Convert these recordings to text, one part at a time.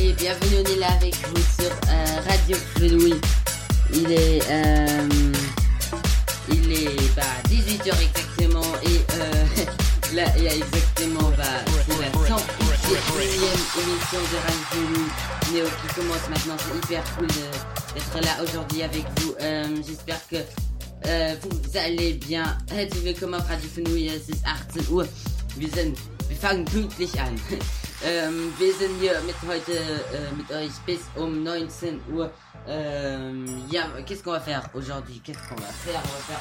Bienvenue, on est là avec vous sur euh, Radio Fenouil. Il est, euh, il est bah, 18h exactement et euh, là, il y a exactement bah, la 101e émission de Radio Néo qui commence maintenant. C'est hyper cool d'être là aujourd'hui avec vous. J'espère que vous allez bien. Herzlich willkommen auf Radio Fenouil. Es ist 18 Uhr. Wir sind, wir fangen pünktlich an. ähm, wir sind hier mit heute äh, mit euch bis um 19 Uhr. Ähm, ja, qu'est-ce qu'on va faire aujourd'hui? Qu'est-ce qu'on va faire? On va faire,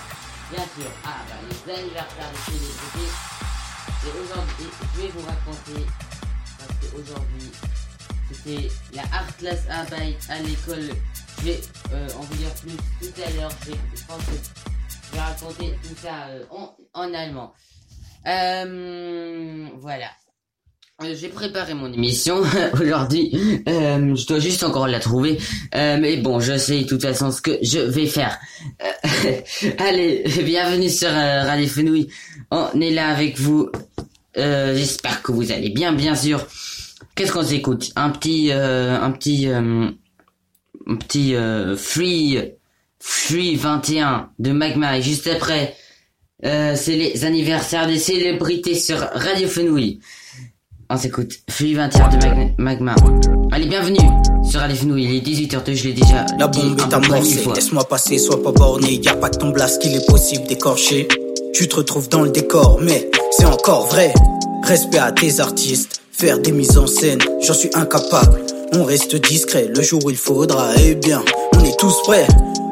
bien sûr, ah, bah, les anniversaires des célébrités. Et aujourd'hui, je vais vous raconter, parce qu'aujourd'hui, c'était la Artlas Arbeit à l'école. Je vais euh, en vous dire plus tout à l'heure. Je pense que je vais raconter tout ça euh, en, en allemand. Euh, voilà. Euh, J'ai préparé mon émission aujourd'hui. Euh, je dois juste encore la trouver. Euh, mais bon, je sais de toute façon ce que je vais faire. Euh, allez, bienvenue sur euh, Radio Fenouil. On est là avec vous. Euh, J'espère que vous allez bien, bien sûr. Qu'est-ce qu'on s'écoute? Un petit, un petit, un petit Free, Free 21 de Magma. Et juste après, c'est les anniversaires des célébrités sur Radio Fenouil. On s'écoute Free 21 de Mag- Magma. Allez, bienvenue sur Radio Fenouil. Il est 18h02, je l'ai déjà La dit bombe un est amorcée, laisse-moi passer, sois pas borné, y a pas que ton blast qu'il est possible d'écorcher. Tu te retrouves dans le décor, mais c'est encore vrai. Respect à tes artistes, faire des mises en scène, j'en suis incapable. On reste discret le jour où il faudra, eh bien, on est tous prêts.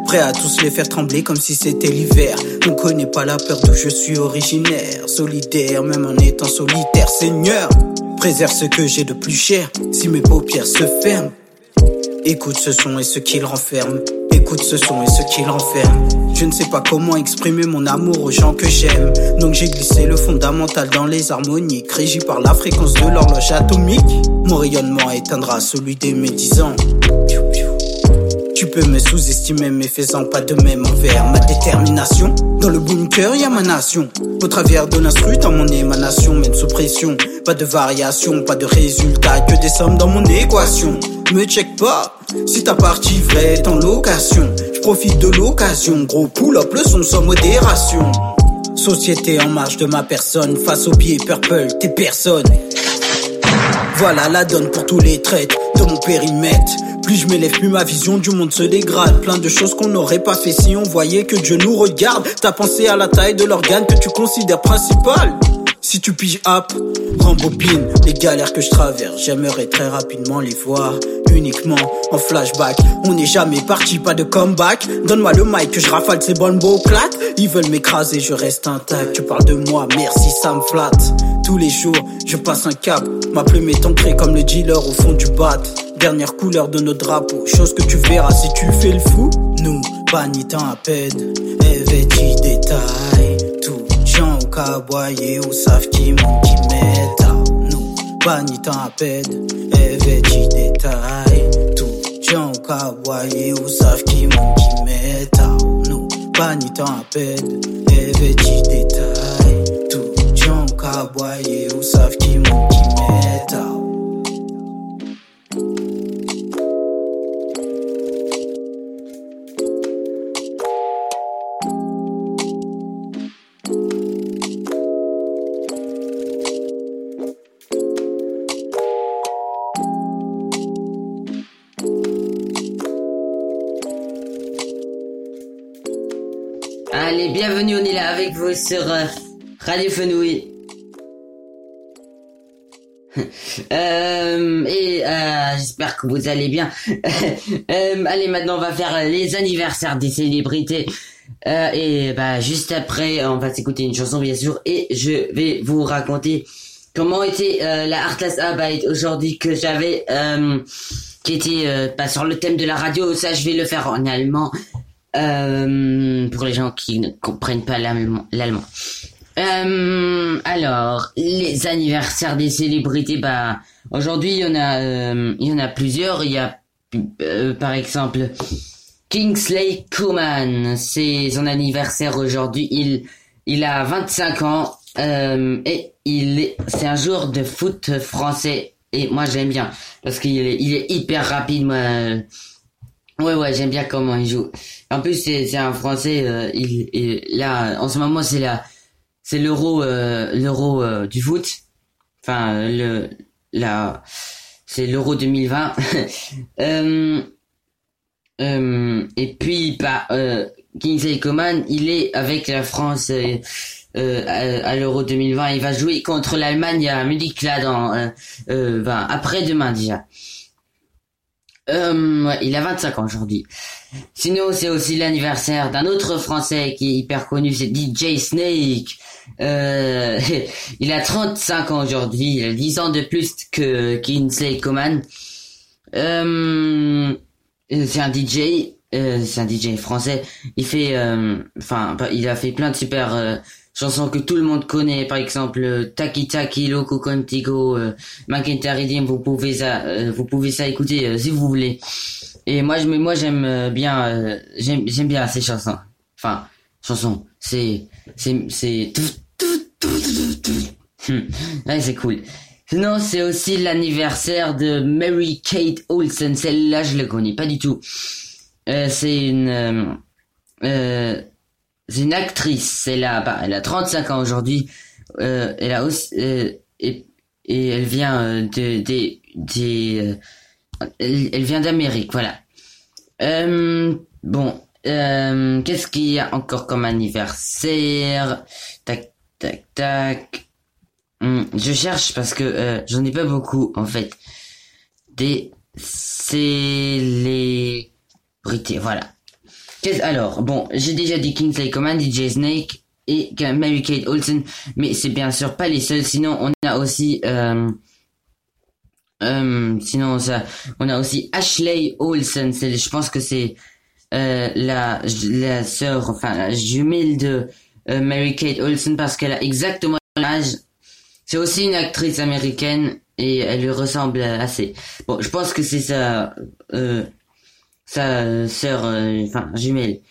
Prêts à tous les faire trembler comme si c'était l'hiver. On connaît pas la peur d'où je suis originaire. Solidaire, même en étant solitaire, Seigneur. Préserve ce que j'ai de plus cher, si mes paupières se ferment. Écoute ce son et ce qu'il renferme. Écoute ce son et ce qu'il renferme. Je ne sais pas comment exprimer mon amour aux gens que j'aime. Donc j'ai glissé le fondamental dans les harmoniques. Régi par la fréquence de l'horloge atomique. Mon rayonnement éteindra celui des médisants. Tu peux me sous-estimer, mais faisant pas de même envers ma détermination. Dans le bunker, y a ma nation. Au travers de l'instru, dans mon émanation, même sous pression. Pas de variation, pas de résultat, que des sommes dans mon équation. Me check pas, si ta partie vraie est en location. Je profite de l'occasion, gros pull-up, le son sans modération. Société en marge de ma personne, face au pied purple, t'es personne. Voilà la donne pour tous les traites de mon périmètre. Plus je m'élève, plus ma vision du monde se dégrade. Plein de choses qu'on n'aurait pas fait si on voyait que Dieu nous regarde. T'as pensé à la taille de l'organe que tu considères principal. Si tu piges app, rembobine les galères que je traverse. J'aimerais très rapidement les voir uniquement en flashback. On n'est jamais parti, pas de comeback. Donne-moi le mic que je rafale ces bonnes beaux. Ils veulent m'écraser, je reste intact. Tu parles de moi, merci, ça me flatte. Tous les jours, je passe un cap. Ma plume est ancrée comme le dealer au fond du bat. Dernière couleur de notre drapeau, chose que tu verras si tu fais le fou. Nous, pas à peine, vêtis détail. Tout gens au caboyer ou savent qui monte qui Nous, pas ni temps à détail. Tout gens au caboyer ou savent qui monte qui Nous, pas ni temps à peine, détail. Tout gens au caboyer ou savent qui monte qui vous sur euh, Radio Fenouil. Euh, et euh, j'espère que vous allez bien. Allez, maintenant on va faire les anniversaires des célébrités. Et bah juste après, on va s'écouter une chanson bien sûr, et je vais vous raconter comment était la Artlas Arbeit aujourd'hui que j'avais, qui était pas sur le thème de la radio. Ça, je vais le faire en allemand pour les gens qui ne comprennent pas l'allemand. alors, les anniversaires des célébrités, bah aujourd'hui il y en a, il y en a plusieurs. Il y a par exemple Kingsley Coman, c'est son anniversaire aujourd'hui. Il, il a 25 ans euh, et il est, c'est un joueur de foot français et moi j'aime bien parce qu'il est, il est hyper rapide. Ouais ouais, j'aime bien comment il joue. En plus c'est, un français. Euh, il, il, là en ce moment c'est la, c'est l'euro, euh, l'euro euh, du foot. Enfin le, la, c'est l'euro 2020. euh, et puis, bah, Kingsley Coman, il est avec la France euh à, l'Euro 2020. Il va jouer contre l'Allemagne à Munich là dans euh ben, après demain déjà. Ouais, il a 25 ans aujourd'hui. Sinon, c'est aussi l'anniversaire d'un autre Français qui est hyper connu, c'est DJ Snake. Euh, il a 35 ans aujourd'hui, il a 10 ans de plus que Kingsley Coman. Euh, euh, c'est un DJ, euh, c'est un DJ français. Il fait, euh, enfin, il a fait plein de super chansons que tout le monde connaît. Par exemple, Taki Taki, Loco Contigo, euh, Vous pouvez ça, vous pouvez ça écouter si vous voulez. Et moi, je, moi, j'aime bien, j'aime, j'aime bien ces chansons. Enfin, chansons. C'est, c'est, c'est. Ouais, c'est cool. Sinon, c'est aussi l'anniversaire de Mary Kate Olsen. Celle-là, je la connais pas du tout. Euh, c'est une, euh, euh c'est une actrice. Elle a, bah, elle a 35 ans aujourd'hui. Euh, elle a aussi, euh, et, et elle vient de, des, des, elle, elle, vient d'Amérique, voilà. bon, qu'est-ce qu'il y a encore comme anniversaire? Tac, tac, tac. Hmm, je cherche parce que euh, j'en ai pas beaucoup en fait. Des célébrités, voilà. Alors, bon, j'ai déjà dit Kingsley Coman, DJ Snake et Mary Kate Olsen, mais c'est bien sûr pas les seuls. Sinon, on a aussi, euh, euh, sinon ça, on a aussi Ashley Olsen. Je pense que c'est euh, la la sœur, enfin la jumelle de Mary Kate Olsen parce qu'elle a exactement l'âge c'est aussi une actrice américaine et elle lui ressemble assez. Bon, je pense que c'est euh, sa sœur, euh, enfin jumelle.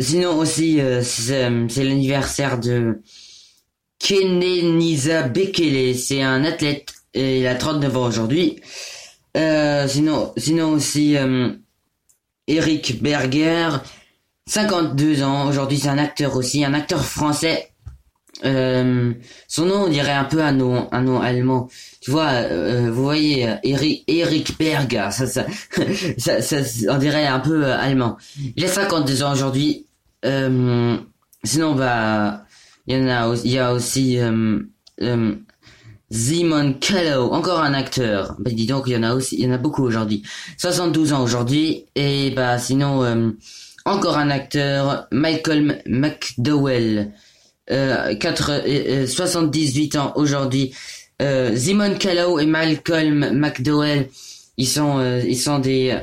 Sinon aussi, euh, c'est l'anniversaire de Kenenisa Bekele. C'est un athlète et il a 39 ans aujourd'hui. Euh, sinon, sinon aussi Eric Berger, 52 ans aujourd'hui. C'est un acteur aussi, un acteur français euh, son nom on dirait un peu un nom un nom allemand tu vois euh, vous voyez Eric Eric Berger ça ça, ça, ça on dirait un peu euh, allemand. Il a 52 ans aujourd'hui euh, sinon bah il y en a il y a aussi Simon Callow encore un acteur. Bah dis donc il y en a aussi il y en a beaucoup aujourd'hui. 72 ans aujourd'hui et bah sinon encore un acteur Michael McDowell. Euh, 4, 78 ans aujourd'hui. Euh, Simon Callow et Malcolm McDowell, ils sont, euh, ils sont des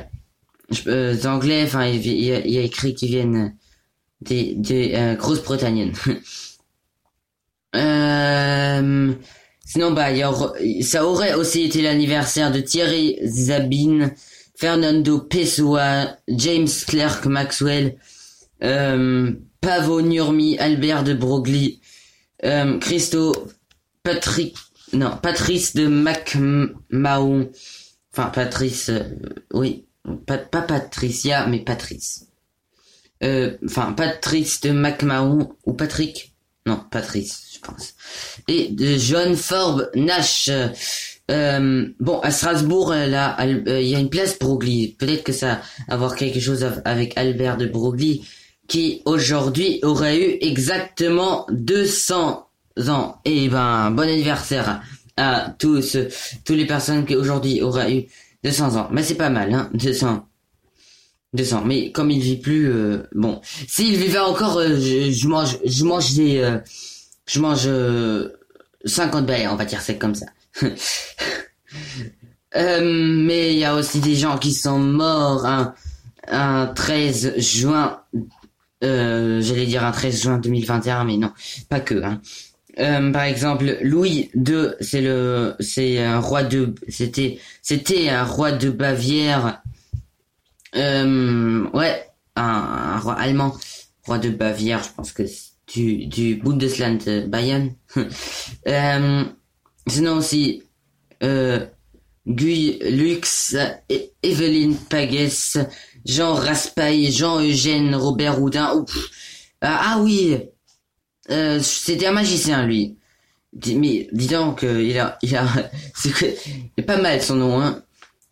euh, anglais. Enfin, il, il, y a écrit qu'ils viennent des, des euh, Grosses-Britanniennes. sinon, bah, y a, ça aurait aussi été l'anniversaire de Thierry Zabine, Fernando Pessoa, James Clerk Maxwell. Euh, Pavo Nurmi, Albert de Broglie, euh, Christo, Patrick, non, Patrice de MacMahon, enfin Patrice, euh, oui, pas, Patricia, mais Patrice. Euh, enfin, Patrice de MacMahon, ou Patrick, non, Patrice, je pense. Et de John Forbes Nash. Euh, bon, à Strasbourg, là, il y a une place Broglie. Peut-être que ça a à voir quelque chose avec Albert de Broglie qui aujourd'hui aurait eu exactement 200 ans. Et eh ben, bon anniversaire à tous, toutes les personnes qui aujourd'hui auraient eu 200 ans. Mais c'est pas mal, hein, 200. 200. Mais comme il vit plus, euh, bon, s'il vivait encore, euh, je, mange, je mange des, euh, je mange 50 balais, on va dire c'est comme ça. Euh, mais il y a aussi des gens qui sont morts un, un 13 juin, euh, j'allais dire un 13 juin 2021, mais non, pas que. Hein. Euh, par exemple, Louis II, c'est le, c'est un roi de, c'était, c'était un roi de Bavière. Euh, ouais, un, roi allemand, roi de Bavière, je pense que du, du Bundesland Bayern. euh, sinon aussi, euh, Guy Lux, E- Evelyne Pagues, Jean Raspail, Jean-Eugène Robert Houdin. Ah, ah oui, euh, c'était un magicien lui. Mais dis donc, euh, il a, il a, c'est pas mal son nom. Hein.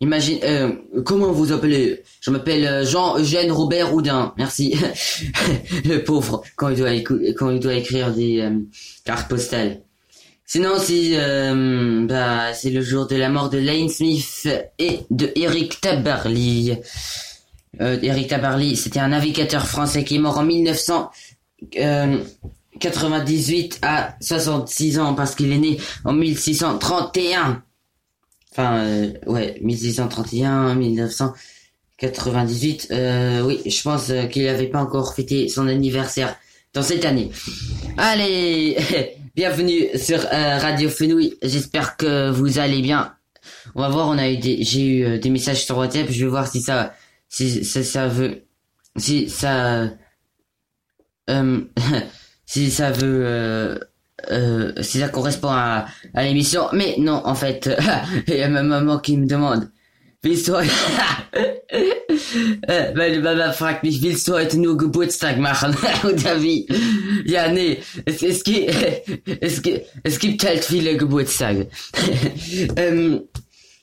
Imagine, euh, comment vous appelez Je m'appelle euh, Jean-Eugène Robert Houdin. Merci. Le pauvre quand il doit quand il doit écrire des cartes postales. Sinon, c'est bah, c'est le jour de la mort de Lane Smith et de Eric Tabarly. Eric Tabarly, c'était un navigateur français qui est mort en 1998 à 66 ans parce qu'il est né en 1631. Enfin, euh, ouais, 1631, 1998. Euh, oui, je pense euh, qu'il n'avait pas encore fêté son anniversaire dans cette année. Allez, bienvenue sur euh, Radio Fenouil. J'espère que vous allez bien. On va voir, on a eu des, j'ai eu euh, des messages sur WhatsApp. Je vais voir si ça, si ça, ça veut, si ça, euh, si ça veut, euh, euh, si ça correspond à, à l'émission. Mais non, en fait, il y a ma maman qui me demande. Willst du heute, äh, meine Mama fragt mich, willst du heute nur Geburtstag machen? Oder wie? Ja, nee, es, es, gibt, es, es gibt halt viele Geburtstage. ähm,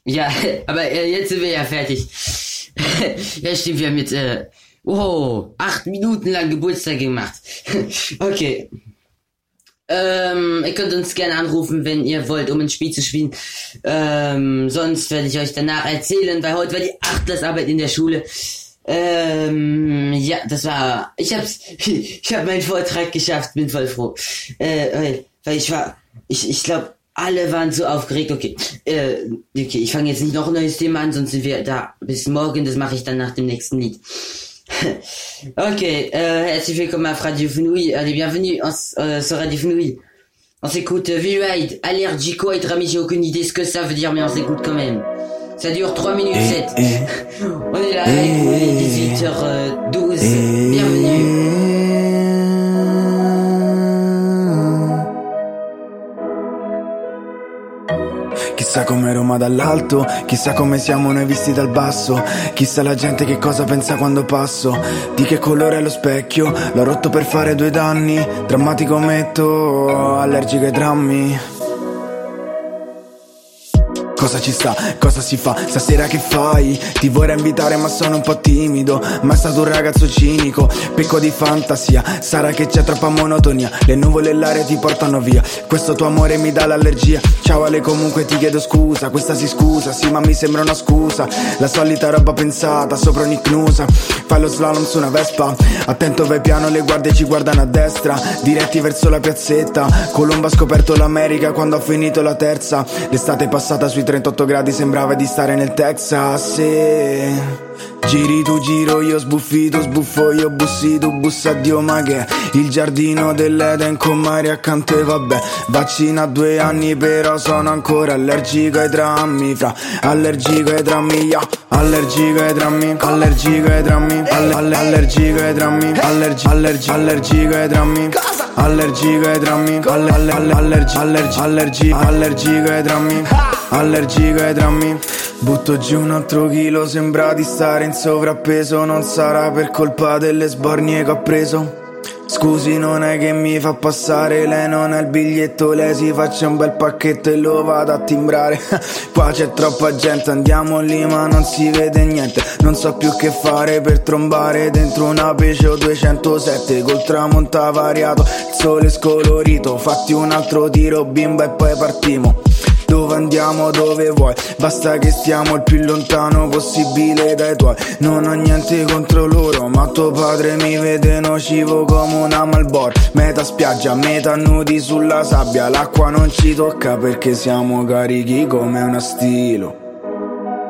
ja, aber jetzt sind wir ja fertig. ja, stimmt, wir haben jetzt, äh, wow, acht Minuten lang Geburtstag gemacht. okay. Ähm, ihr könnt uns gerne anrufen, wenn ihr wollt, um ein Spiel zu spielen. Ähm, sonst werde ich euch danach erzählen, weil heute war die Achtklassarbeit in der Schule. Ähm, ja, das war, ich hab's, ich hab meinen Vortrag geschafft, bin voll froh. Äh, weil, ich war, ich, ich glaube, alle waren so aufgeregt. Okay, äh, okay, ich fange jetzt nicht noch ein neues Thema an, sonst sind wir da bis morgen. Das mache ich dann nach dem nächsten Lied. ok, euh, herzlich willkommen auf Radio Fenouil. Allez, bienvenue en- euh, sur Radio Fenouil. On s'écoute euh, V-Ride, Allergico et Rami, j'ai aucune idée ce que ça veut dire, mais on s'écoute quand même. Ça dure 3 minutes 7. On est là vous, il est 18h12. Chissà come Roma dall'alto, chissà come siamo noi visti dal basso, chissà la gente che cosa pensa quando passo, di che colore è lo specchio, l'ho rotto per fare due danni, drammatico metto, allergico ai drammi. Cosa ci sta? Cosa si fa? Stasera che fai? Ti vorrei invitare ma sono un po' timido. Ma è stato un ragazzo cinico Picco di fantasia. Sarà che c'è troppa monotonia. Le nuvole e l'aria ti portano via. Questo tuo amore mi dà l'allergia. Ciao Ale comunque ti chiedo scusa. Questa si scusa. Sì ma mi sembra una scusa. La solita roba pensata Sopra ogni cnusa Fai lo slalom su una vespa. Attento vai piano le guardie ci guardano a destra. Diretti verso la piazzetta. Colombo ha scoperto l'America quando ha finito la terza. L'estate passata sui 38 gradi sembrava di stare nel Texas sì. Giri tu giro io sbuffito sbuffo io bussi tu bussa Dio ma che? Il giardino dell'Eden con mare accanto e vabbè Vaccina due anni però sono ancora allergico ai drammi Fra allergico ai drammi yeah. Allergico ai drammi Allergico ai drammi alle, alle, Allergico ai drammi Allergi, allergi, allergico ai drammi Allergico ai drammi alle, alle, alle, allergi, allergi, allergi, allergico ai drammi Allergico ai drammi Butto giù un altro chilo Sembra di stare in sovrappeso Non sarà per colpa delle sbornie che ho preso. Scusi non è che mi fa passare Lei non ha il biglietto Lei si faccia un bel pacchetto e lo vado a timbrare. Qua c'è troppa gente Andiamo lì ma non si vede niente. Non so più che fare per trombare Dentro una Peugeot 207 Col tramonto variato Il sole scolorito Fatti un altro tiro bimba e poi partiamo dove andiamo, dove vuoi, basta che stiamo il più lontano possibile dai tuoi. Non ho niente contro loro, ma tuo padre mi vede nocivo come una Malboro. Metà spiaggia, metà nudi sulla sabbia, l'acqua non ci tocca perché siamo carichi come una stilo.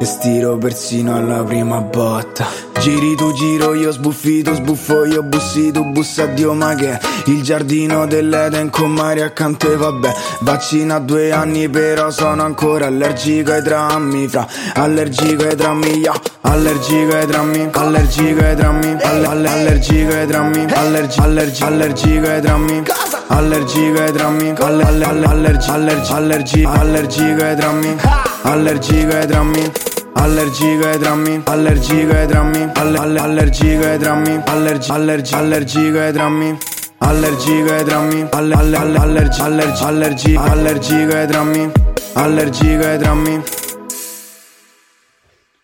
E stiro persino alla prima botta. Giri tu giro, io sbuffito, sbuffo io bussito, bussa Dio ma che il giardino dell'Eden con Maria accanto e vabbè. Vaccina due anni però sono ancora allergico ai drammi, fra allergico ai drammi, yeah. allergico ai drammi, allergico ai drammi, alle, alle, allergico ai drammi, allergi, allergi, allergico ai drammi. Allergico ai drammi, alle, alle, alle, allergi, allergi, allergi, allergico ai drammi, allergico ai drammi. Allergico ai drammi, allergico ai drammi, alle, alle, allergico ai drammi, allergi, allergi, allergico ai drammi. Allergico ai drammi, alle, alle, alle, allergi, allergi, allergi, allergico ai drammi, allergico ai drammi.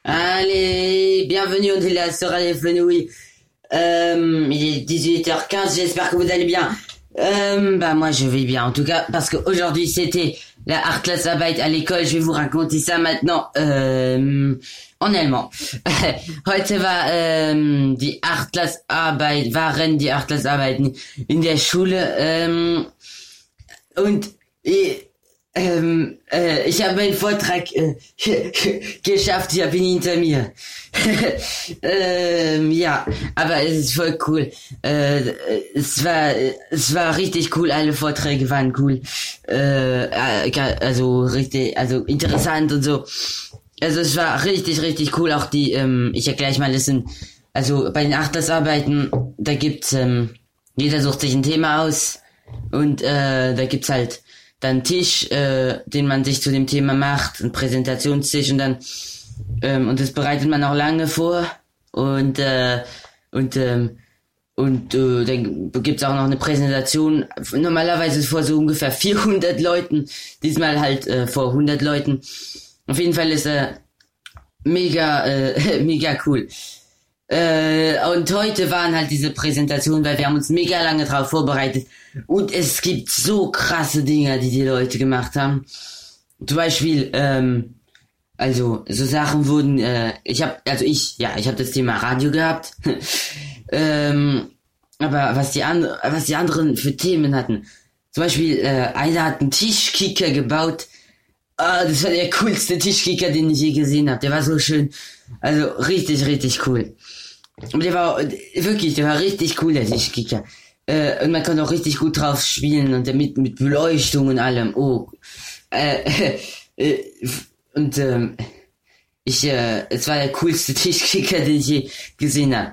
Allez, bienvenue, on est là sur Radio Fenouille. Euh, il est 18h15, j'espère que vous allez bien. Euh, bah moi je vais bien en tout cas parce qu'aujourd'hui c'était la Arbeit à l'école. Je vais vous raconter ça maintenant euh, en allemand. Heute war ähm, die Arbeit, waren die Arbeiten in der Schule ähm, und äh, ähm, äh, ich habe meinen Vortrag äh, geschafft, ich habe ihn hinter mir. ähm, ja, aber es ist voll cool. Äh, es war, es war richtig cool. Alle Vorträge waren cool. Äh, also richtig, also interessant und so. Also es war richtig, richtig cool. Auch die, ähm, ich erkläre euch mal, das sind, also bei den Achtersarbeiten, da gibt's, ähm, jeder sucht sich ein Thema aus und äh, da gibt's halt dann Tisch, äh, den man sich zu dem Thema macht, ein Präsentationstisch und dann ähm, und das bereitet man auch lange vor und äh, und ähm, und äh, dann gibt's auch noch eine Präsentation. Normalerweise vor so ungefähr 400 Leuten, diesmal halt äh, vor 100 Leuten. Auf jeden Fall ist er äh, mega äh, mega cool. Äh, und heute waren halt diese Präsentationen, weil wir haben uns mega lange drauf vorbereitet. Und es gibt so krasse Dinge, die die Leute gemacht haben. Zum Beispiel, ähm, also so Sachen wurden, äh, ich habe, also ich, ja, ich habe das Thema Radio gehabt. ähm, aber was die andere, was die anderen für Themen hatten. Zum Beispiel, äh, einer hat einen Tischkicker gebaut. Ah, das war der coolste Tischkicker, den ich je gesehen habe. Der war so schön. Also richtig, richtig cool. Und der war wirklich, der war richtig cool, der Tischkicker. Äh, und man kann auch richtig gut drauf spielen und damit mit Beleuchtung und allem. Oh. Äh, äh, und ähm, ich, äh, es war der coolste Tischkicker, den ich je gesehen habe.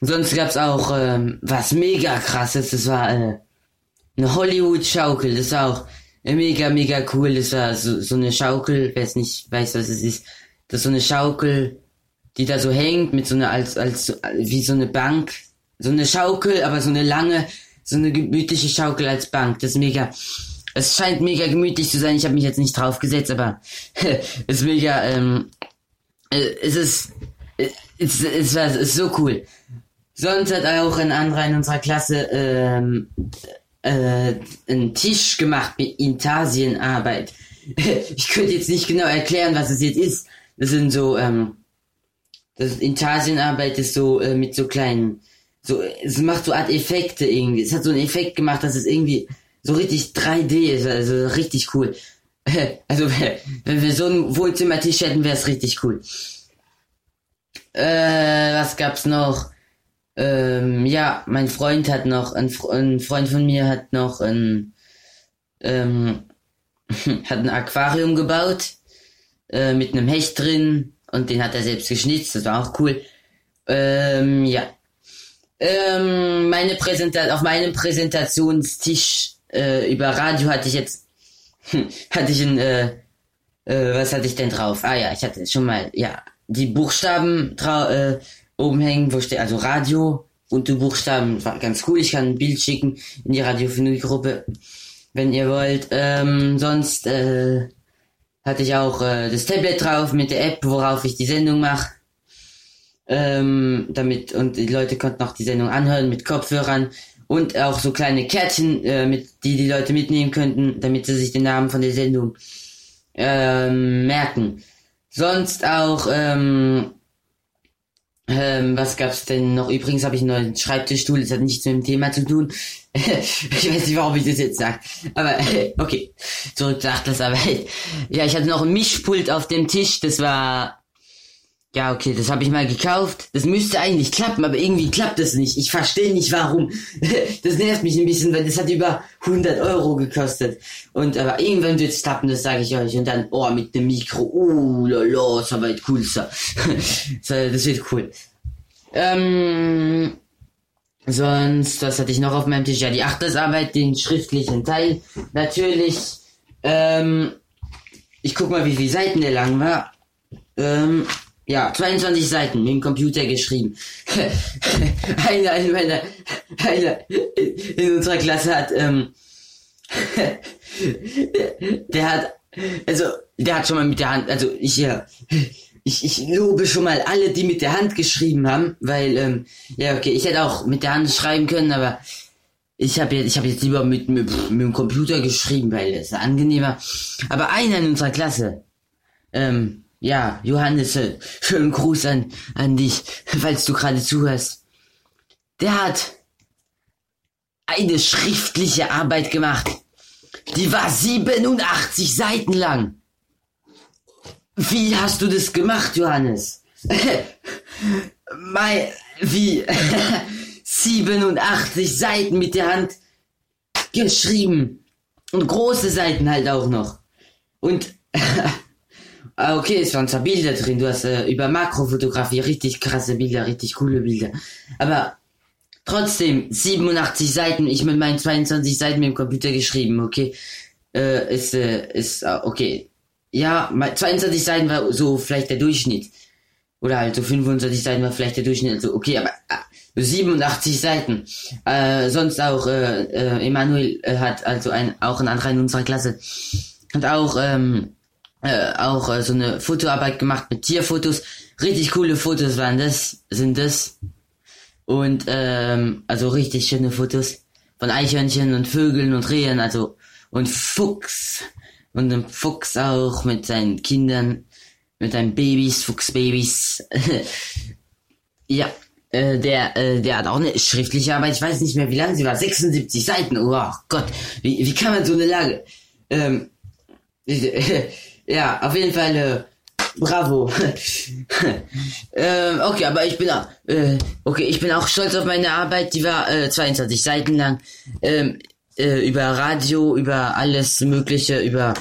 Sonst gab's auch ähm, was mega krasses. Das war äh, eine Hollywood-Schaukel. Das war auch äh, mega, mega cool. Das war so, so eine Schaukel. Wer es nicht weiß, was es ist. Das ist so eine Schaukel, die da so hängt mit so einer als als wie so eine Bank, so eine Schaukel, aber so eine lange, so eine gemütliche Schaukel als Bank. Das ist mega. Es scheint mega gemütlich zu sein. Ich habe mich jetzt nicht drauf gesetzt, aber es ist mega. Ähm, äh, es ist es, es war es ist so cool. Sonst hat auch ein anderer in unserer Klasse ähm, äh, einen Tisch gemacht mit Intarsienarbeit. ich könnte jetzt nicht genau erklären, was es jetzt ist. Das sind so ähm, das Intarsienarbeit ist so äh, mit so kleinen, so es macht so Art Effekte irgendwie. Es hat so einen Effekt gemacht, dass es irgendwie so richtig 3D ist, also richtig cool. Also wenn wir so einen Wohnzimmertisch hätten, wäre es richtig cool. Äh, was gab's noch? Ähm, ja, mein Freund hat noch, ein, ein Freund von mir hat noch ein, ähm, hat ein Aquarium gebaut, äh, mit einem Hecht drin und den hat er selbst geschnitzt, das war auch cool. Ähm, ja. Ähm, meine Präsentation, auf meinem Präsentationstisch äh, über Radio hatte ich jetzt, hatte ich ein, äh, äh, was hatte ich denn drauf? Ah ja, ich hatte schon mal, ja, die Buchstaben äh, oben hängen, wo steht also Radio und die Buchstaben, war ganz cool. Ich kann ein Bild schicken in die Radiophonie-Gruppe, wenn ihr wollt. Ähm, sonst äh, hatte ich auch äh, das Tablet drauf mit der App, worauf ich die Sendung mache. Ähm, damit und die Leute konnten auch die Sendung anhören mit Kopfhörern und auch so kleine Kärtchen, äh, mit die die Leute mitnehmen könnten, damit sie sich den Namen von der Sendung ähm, merken. Sonst auch ähm, ähm, was gab's denn noch? Übrigens habe ich einen neuen Schreibtischstuhl, das hat nichts mit dem Thema zu tun. ich weiß nicht, warum ich das jetzt sage. Aber okay, zurück zur Achtlesarbeit. Ja, ich hatte noch ein Mischpult auf dem Tisch, das war Ja, okay, das habe ich mal gekauft. Das müsste eigentlich klappen, aber irgendwie klappt das nicht. Ich verstehe nicht warum. Das nervt mich ein bisschen, weil das hat über 100 Euro gekostet. Und aber irgendwann wird es klappen, das sage ich euch. Und dann, oh, mit dem Mikro, oh, lala, das war weit cool. So. Das wird cool. Ähm, sonst, was hatte ich noch auf meinem Tisch? Ja, die Achtersarbeit, den schriftlichen Teil. Natürlich, ähm, ich guck mal, wie viele Seiten der lang war. Ähm, ja, 22 Seiten mit dem Computer geschrieben. einer in meiner, einer in unserer Klasse hat, ähm, der hat, also, der hat schon mal mit der Hand, also ich, ja, ich, ich lobe schon mal alle, die mit der Hand geschrieben haben, weil, ähm, ja, okay, ich hätte auch mit der Hand schreiben können, aber ich habe jetzt, ich habe jetzt lieber mit, mit, mit dem Computer geschrieben, weil es angenehmer. Aber einer in unserer Klasse, ähm, ja, Johannes, äh, schönen Gruß an, an dich, falls du gerade zuhörst. Der hat eine schriftliche Arbeit gemacht. Die war 87 Seiten lang. Wie hast du das gemacht, Johannes? Mein, wie? 87 Seiten mit der Hand geschrieben. Und große Seiten halt auch noch. Und Ah, okay, es waren zwar Bilder drin, du hast äh, über Makrofotografie richtig krasse Bilder, richtig coole Bilder. Aber trotzdem, 87 Seiten, ich mit meinen 22 Seiten mit dem Computer geschrieben, okay. Äh, ist, äh, ist, äh, okay. Ja, 22 Seiten war so vielleicht der Durchschnitt. Oder halt so 25 Seiten war vielleicht der Durchschnitt, also okay, aber äh, 87 Seiten. Äh, sonst auch, äh, äh, Emanuel äh, hat also ein, auch ein anderer in unserer Klasse, hat auch, ähm, äh, auch äh, so eine Fotoarbeit gemacht mit Tierfotos. Richtig coole Fotos waren das, sind das. Und ähm, also richtig schöne Fotos von Eichhörnchen und Vögeln und Rehen, also und Fuchs und einem Fuchs auch mit seinen Kindern, mit seinen Babys, Fuchsbabys. ja, äh, der, äh, der hat auch eine schriftliche Arbeit. Ich weiß nicht mehr, wie lange sie war. 76 Seiten. Oh Gott, wie, wie kann man so eine Lage? Ähm, Ja, auf jeden Fall, äh, bravo. ähm, okay, aber ich bin auch, äh, okay, ich bin auch stolz auf meine Arbeit, die war äh, 22 Seiten lang. Ähm, äh, über Radio, über alles Mögliche, über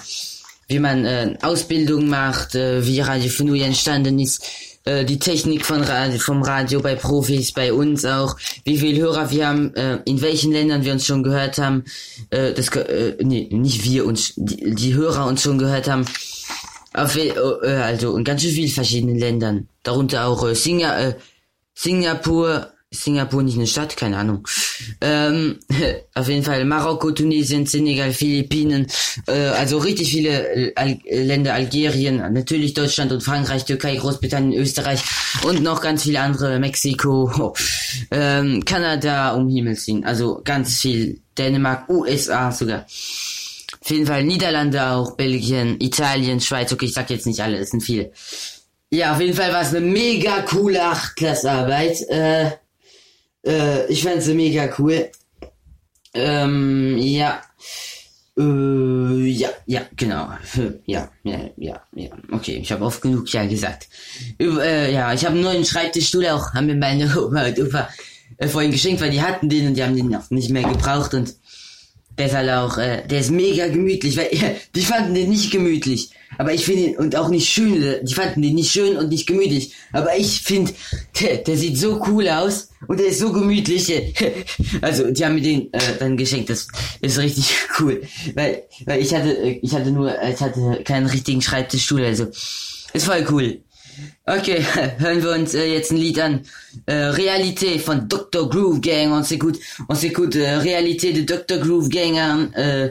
wie man äh, Ausbildung macht, äh, wie Radio Fenui entstanden ist, äh, die Technik von Radio, vom Radio bei Profis, bei uns auch, wie viel Hörer wir haben, äh, in welchen Ländern wir uns schon gehört haben, äh, das, äh, nee, nicht wir uns, die, die Hörer uns schon gehört haben, auf, äh, also in ganz vielen verschiedenen Ländern, darunter auch äh, Singa, äh, Singapur, Singapur nicht eine Stadt, keine Ahnung. Ähm, auf jeden Fall Marokko, Tunesien, Senegal, Philippinen, äh, also richtig viele Al Länder, Algerien, natürlich Deutschland und Frankreich, Türkei, Großbritannien, Österreich und noch ganz viele andere, Mexiko, ähm, Kanada, um Himmels Willen, also ganz viel, Dänemark, USA sogar. Auf jeden Fall Niederlande auch, Belgien, Italien, Schweiz, okay, ich sag jetzt nicht alle, es sind viele. Ja, auf jeden Fall war es eine mega coole Achtklassarbeit. Äh, äh, ich fand sie mega cool. Ähm, ja. Äh, ja, ja, genau. Ja, ja, ja, ja. Okay, ich habe oft genug ja gesagt. Über, äh, ja, ich habe einen neuen Schreibtischstuhl auch, haben mir meine Oma und Opa äh, vorhin geschenkt, weil die hatten den und die haben den auch nicht mehr gebraucht und der ist halt äh, der ist mega gemütlich, weil äh, die fanden den nicht gemütlich. Aber ich finde ihn, und auch nicht schön, die fanden den nicht schön und nicht gemütlich. Aber ich finde, der, der sieht so cool aus und der ist so gemütlich. Also, die haben mir den äh, dann geschenkt, das ist richtig cool. Weil, weil ich hatte, äh, ich hatte nur, ich hatte keinen richtigen Schreibtischstuhl, also ist voll cool. Okay, hören wir uns äh, jetzt ein Lied an. Euh, réalité von Dr. Groove Gang. On s'écoute, on s'écoute euh, Réalité de Dr. Groove Gang. Hein, euh,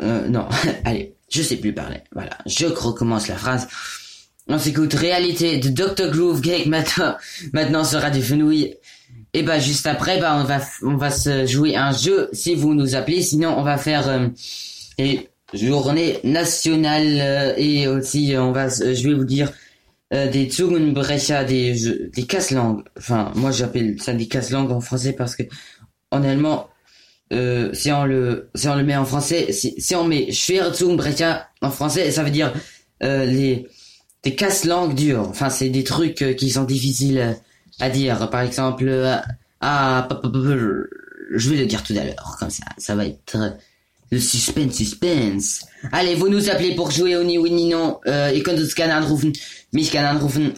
euh, non, allez, je sais plus parler. Voilà, je recommence la phrase. On s'écoute Réalité de Dr. Groove Gang maintenant, maintenant sur Radio Fenouille. Et bah juste après, bah on va on va se jouer un jeu si vous nous appelez. Sinon on va faire euh, et journée nationale euh, et aussi on va je vais vous dire euh, des Zungenbrecher, des, des casse-langues. Enfin, moi j'appelle ça des casse-langues en français parce que en allemand, euh, si on le si on le met en français, si, on met Schwere Zungenbrecher en français, ça veut dire euh, les des casse-langues dures. Enfin, c'est des trucs qui sont difficiles à dire. Par exemple, ah, je vais le dire tout à l'heure, comme ça, ça va être le suspense, suspense. Allez, vous nous appelez pour jouer au Ni oui ni non. Äh, ihr könnt uns gerne anrufen. Mich gerne anrufen.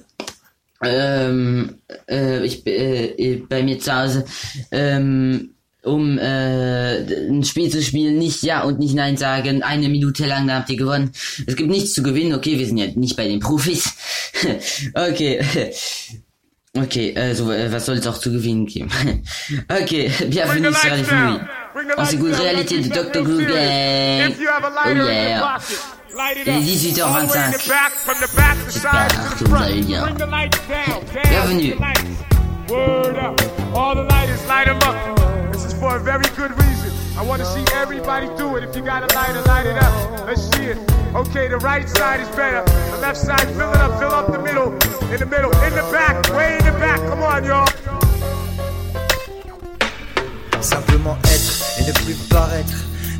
Ähm, äh, ich, äh, bei mir zu Hause. Ähm, um äh, ein Spiel zu spielen, nicht Ja und nicht Nein sagen, eine Minute lang, da habt ihr gewonnen. Es gibt nichts zu gewinnen, okay, wir sind ja nicht bei den Profis. okay. Okay, also was soll es auch zu gewinnen geben? okay, bienvenue sur Radio Fenouille. On s'écoute réalité de Dr. Gruber. Oh yeah. Il est 18h25. J'espère que vous allez bien. Bienvenue. Word up. All the lighters light them up. This is for a very good reason. I want to see everybody do it. If you got a lighter, light it up. Let's see it. Okay, the right side is better. The left side, fill it up, fill up the middle. In the middle, in the back, way in the back. Come on, y'all. Simplement être et ne plus paraître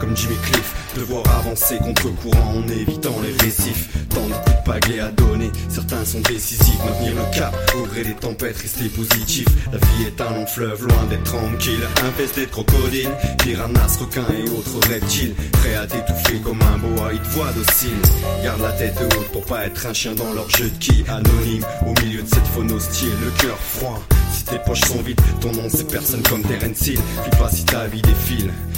Comme Jimmy Cliff, devoir avancer contre courant en évitant les récifs. Tant de coups de à donner, certains sont décisifs. Maintenir le cap, au gré des tempêtes, rester positif. La vie est un long fleuve, loin d'être tranquille. Infesté de crocodiles, piranhas, requins et autres reptiles. Prêt à t'étouffer comme un boa, ils te voient docile. Garde la tête haute pour pas être un chien dans leur jeu de qui. Anonyme, au milieu de cette faune hostile, le cœur froid. Si tes poches sont vides, ton nom c'est personne comme Terence Hill. Puis pas si ta vie défile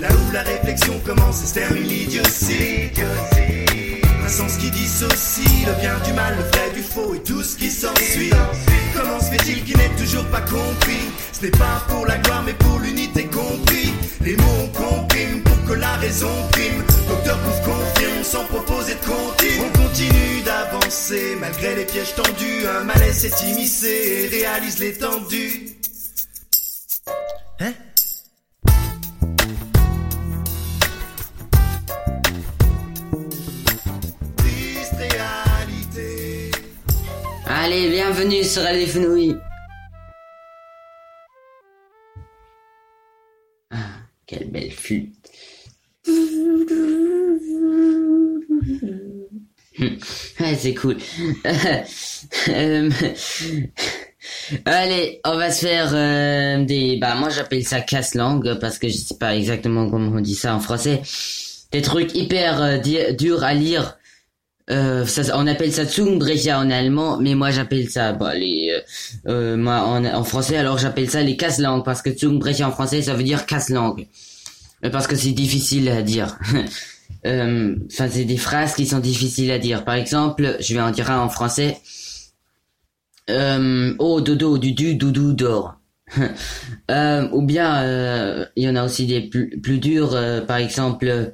là où la réflexion commence et se termine l'idiotie. Un sens qui dissocie le bien du mal, le vrai du faux et tout ce qui s'ensuit. Comment se fait-il qu'il n'est toujours pas compris? Ce n'est pas pour la gloire mais pour l'unité compris. Les mots on comprime pour que la raison prime. Docteur Pouf confirme sans proposer de. On continue d'avancer malgré les pièges tendus. Un malaise s'est immiscé réalise l'étendue. Allez, bienvenue sur Fenouille. Ah, quelle belle flûte. Ouais, c'est cool. Euh, Allez, on va se faire euh, des... Bah moi j'appelle ça casse-langue parce que je sais pas exactement comment on dit ça en français. Des trucs hyper euh, durs à lire. Euh, ça, on appelle ça Zungenbrecher en allemand, mais moi j'appelle ça, bah, les, euh, euh, moi en, en français, alors j'appelle ça les casse-langues, parce que Zungenbrecher en français, ça veut dire casse-langue. Euh, Parce que c'est difficile à dire. Enfin, c'est des phrases qui sont difficiles à dire. Par exemple, je vais en dire un en français. Euh, oh, dodo, dudu, doudou, dort. Euh, ou bien, il y en a aussi des plus, plus durs, par exemple,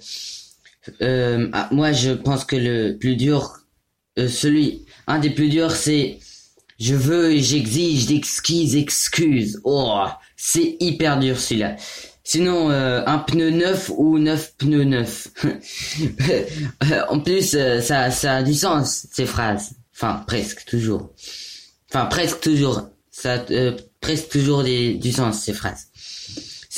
euh, ah, moi je pense que le plus dur, euh, celui, un des plus durs, c'est je veux j'exige d'exquises excuses. Oh, c'est hyper dur celui-là. Sinon, euh, un pneu neuf ou neuf pneus neufs. en plus, euh, ça, ça a du sens, ces phrases. Enfin, presque, toujours. Enfin, presque toujours. Ça euh, presque toujours des, du sens, ces phrases.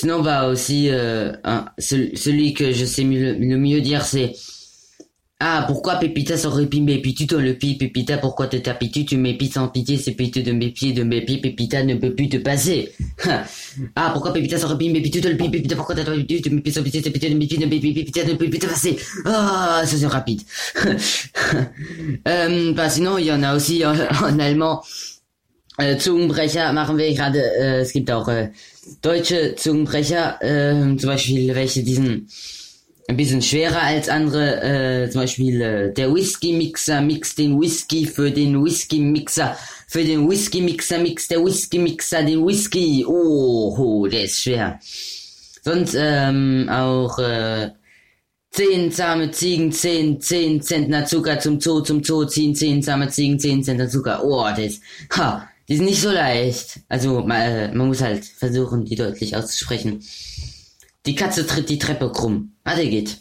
Sinon, bah aussi, euh, celui, que je sais le mieux dire, c'est ah, pourquoi Pépita s'aurait pi Pépita dans le pied Pépita, pourquoi te tapis-tu Tu m'épites sans pitié, c'est pitié de mes pieds, de mes pieds, Pépita ne peut plus te passer. ah, pourquoi Pépita s'aurait pi Pépita dans le pied Pépita, pourquoi t'as tapis-tu Tu m'épites sans pitié, c'est pitié de mes pieds, de mes Pépita ne peut plus te passer. Ah, ça c'est rapide. euh, bah sinon, il y en a aussi en allemand. Äh, Zungenbrecher machen wir gerade, äh, es gibt auch äh, deutsche Zungenbrecher, äh, zum Beispiel welche diesen ein bisschen schwerer als andere, äh, zum Beispiel äh, der Whisky-Mixer mixt den Whisky für den Whisky-Mixer, für den Whisky-Mixer mixt der Whisky-Mixer den Whisky. Oh, oh, der ist schwer. Sonst ähm, auch äh, zehn zahme Ziegen, zehn, zehn Zentner Zucker zum Zoo, zum Zoo ziehen, zehn zahme Ziegen, zehn Zentner Zucker. Oh, das, ha, die sind nicht so leicht. Also man, äh, man muss halt versuchen, die deutlich auszusprechen. Die Katze tritt die Treppe krumm. Ah, der geht.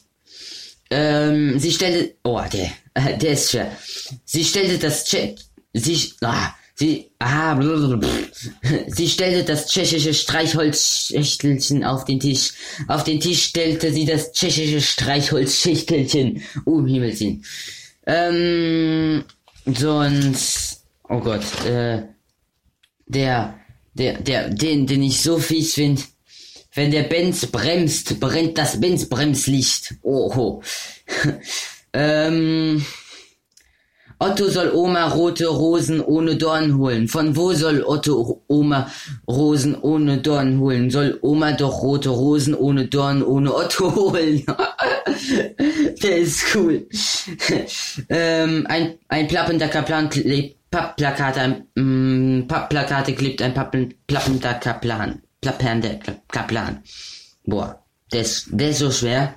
Ähm, sie stellte, oh, der, der ist schwer. Sie stellte das Tschech, sie, ah, sie, ah, blablabla. sie stellte das tschechische Streichholzschächtelchen auf den Tisch. Auf den Tisch stellte sie das tschechische Streichholzschächtelchen. Um Himmels. Ähm, sonst, oh Gott, äh, der, der, der, den, den ich so fies finde, wenn der Benz bremst, brennt das Benz-Bremslicht. Oho. ähm, Otto soll Oma rote Rosen ohne Dorn holen. Von wo soll Otto Oma Rosen ohne Dorn holen? Soll Oma doch rote Rosen ohne Dorn ohne Otto holen? Der ist cool. ähm, ein, ein plappender Kaplan klebt Pappplakate, ähm, Pappplakate klebt ein Pappen, plappender Kaplan. Plappernder Kaplan. Boah, der ist, der ist so schwer.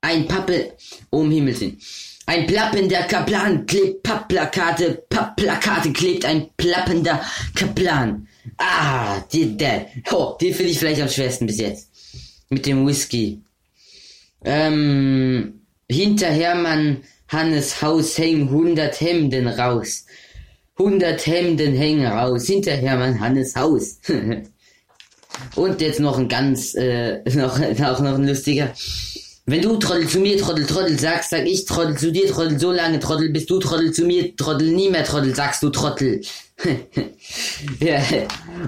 Ein Pappe, um Himmels Willen. Ein plappender Kaplan klebt Pappplakate, Pappplakate klebt ein plappender Kaplan. Ah, die, der, oh, den finde ich vielleicht am schwersten bis jetzt. Mit dem Whisky. Ähm, hinter Hermann Hannes Haus hängen 100 Hemden raus. 100 Hemden hängen raus. Hinter Hermann Hannes Haus. Und jetzt noch ein ganz, äh, noch, auch noch ein lustiger. Wenn du Trottel zu mir, Trottel, Trottel sagst, sag ich Trottel zu dir, Trottel so lange, Trottel, bis du Trottel zu mir, Trottel nie mehr, Trottel sagst du Trottel. ja.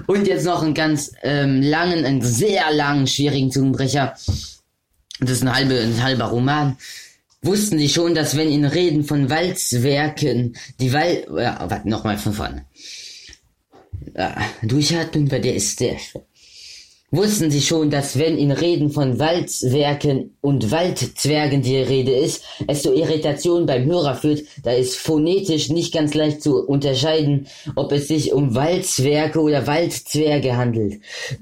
Und jetzt noch einen ganz ähm, langen, einen sehr langen, schwierigen Zungenbrecher. Das ist ein halber, ein halber Roman. Wussten Sie schon, dass wenn in Reden von Walzwerken die Wal... Ja, warte, nochmal von vorne. Ja, durchatmen, weil der ist sehr schwer. Wussten Sie schon, dass wenn in Reden von Walzwerken und Waldzwergen die Rede ist, es zu Irritation beim Hörer führt, da ist phonetisch nicht ganz leicht zu unterscheiden, ob es sich um Walzwerke oder Waldzwerge handelt.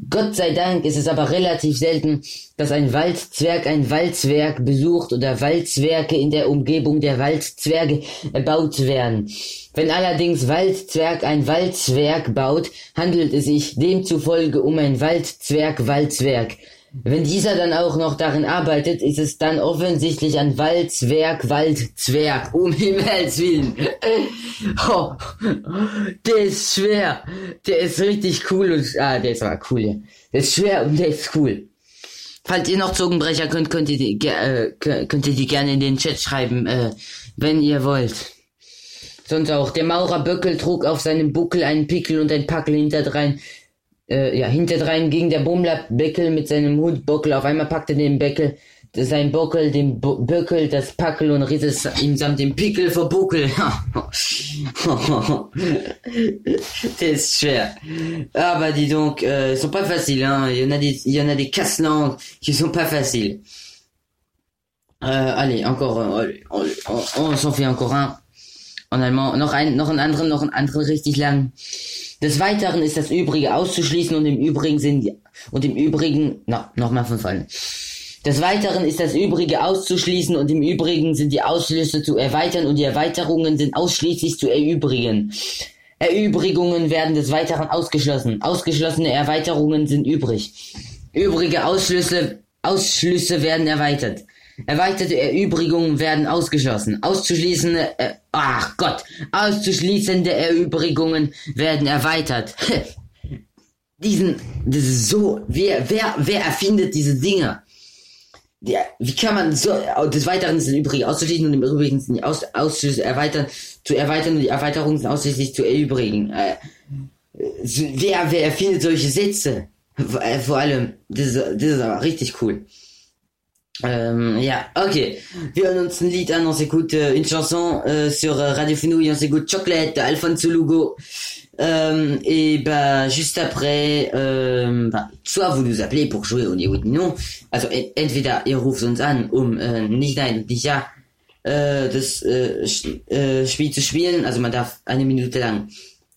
Gott sei Dank ist es aber relativ selten, dass ein Waldzwerg ein Walzwerk besucht oder Walzwerke in der Umgebung der Waldzwerge erbaut werden. Wenn allerdings Waldzwerg ein Walzwerk baut, handelt es sich demzufolge um ein Waldzwerg-Walzwerk. Wenn dieser dann auch noch darin arbeitet, ist es dann offensichtlich ein Waldzwerg, Waldzwerg, um Himmels Willen. Oh, der ist schwer. Der ist richtig cool und, ah, der ist aber cool, ja. Der ist schwer und der ist cool. Falls ihr noch Zungenbrecher könnt, könnt ihr die, äh, könnt ihr die gerne in den Chat schreiben, äh, wenn ihr wollt. Sonst auch. Der Maurer Böckel trug auf seinem Buckel einen Pickel und ein Packel hinterdrein äh, ja, hinterdrein ging der Bummler Beckel mit seinem Hutbockel. Auf einmal packte den Beckel sein Bockel, den Böckel, das Packel und riss es ihm samt dem Pickel vor Buckel. das ist schwer. Aber dis donc, euh, sont pas faciles, hein. Il y en a des, il y en a des casse-langues qui sont pas faciles. Euh, allez, encore, euh, on, on, on s'en fait encore un. En allemand, noch ein, noch einen anderen, noch einen anderen richtig lang. Des Weiteren ist das Übrige auszuschließen und im Übrigen sind und im Übrigen, na, nochmal von vorne. Des Weiteren ist das Übrige auszuschließen und im Übrigen sind die Ausschlüsse zu erweitern und die Erweiterungen sind ausschließlich zu erübrigen. Erübrigungen werden des Weiteren ausgeschlossen. Ausgeschlossene Erweiterungen sind übrig. Übrige Ausschlüsse, Ausschlüsse werden erweitert. Erweiterte Erübrigungen werden ausgeschlossen. Auszuschließende, äh, ach Gott, auszuschließende Erübrigungen werden erweitert. Diesen, das ist so, wer, wer, wer erfindet diese Dinge? Ja, wie kann man so, des Weiteren sind übrig auszuschließen und im Übrigen sind Aus, Ausschlüsse erweitern, zu erweitern und die Erweiterungen sind ausschließlich zu erübrigen. Äh, wer, wer erfindet solche Sätze? Vor allem, das ist, das ist aber richtig cool. Euh, yeah, ok. Vi on un lit, on s'écoute euh, une chanson euh, sur Radio Fenouille, on s'écoute Chocolate, Alfonso Lugo. Euh, et bah juste après, euh, bah, soit vous nous appelez pour jouer au niveau non. Also entweder ihr ruft uns an, um äh, nicht nein und nicht ja äh, das äh, äh, Spiel zu spielen. Also man darf eine Minute lang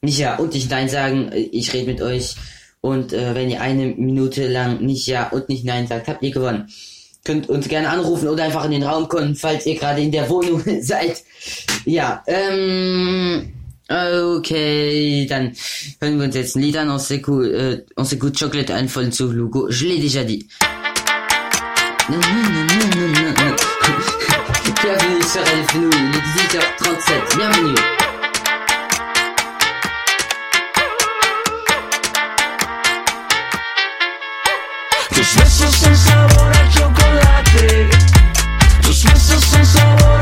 nicht ja und nicht nein sagen. Ich rede mit euch und äh, wenn ihr eine Minute lang nicht ja und nicht nein sagt, habt ihr gewonnen könnt uns gerne anrufen oder einfach in den Raum kommen, falls ihr gerade in der Wohnung seid. Ja, ähm, okay, dann hören wir uns jetzt ein Lied an. On s'écoute, euh, on s'écoute Chocolate Alphonse sur Lugo. Je l'ai déjà dit. Bienvenue sur Elf Nous, il est 18h37. Bienvenue. Tus besos son sabor a chocolate. Tus besos son sabor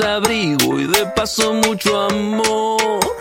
abrigo y de paso mucho amor.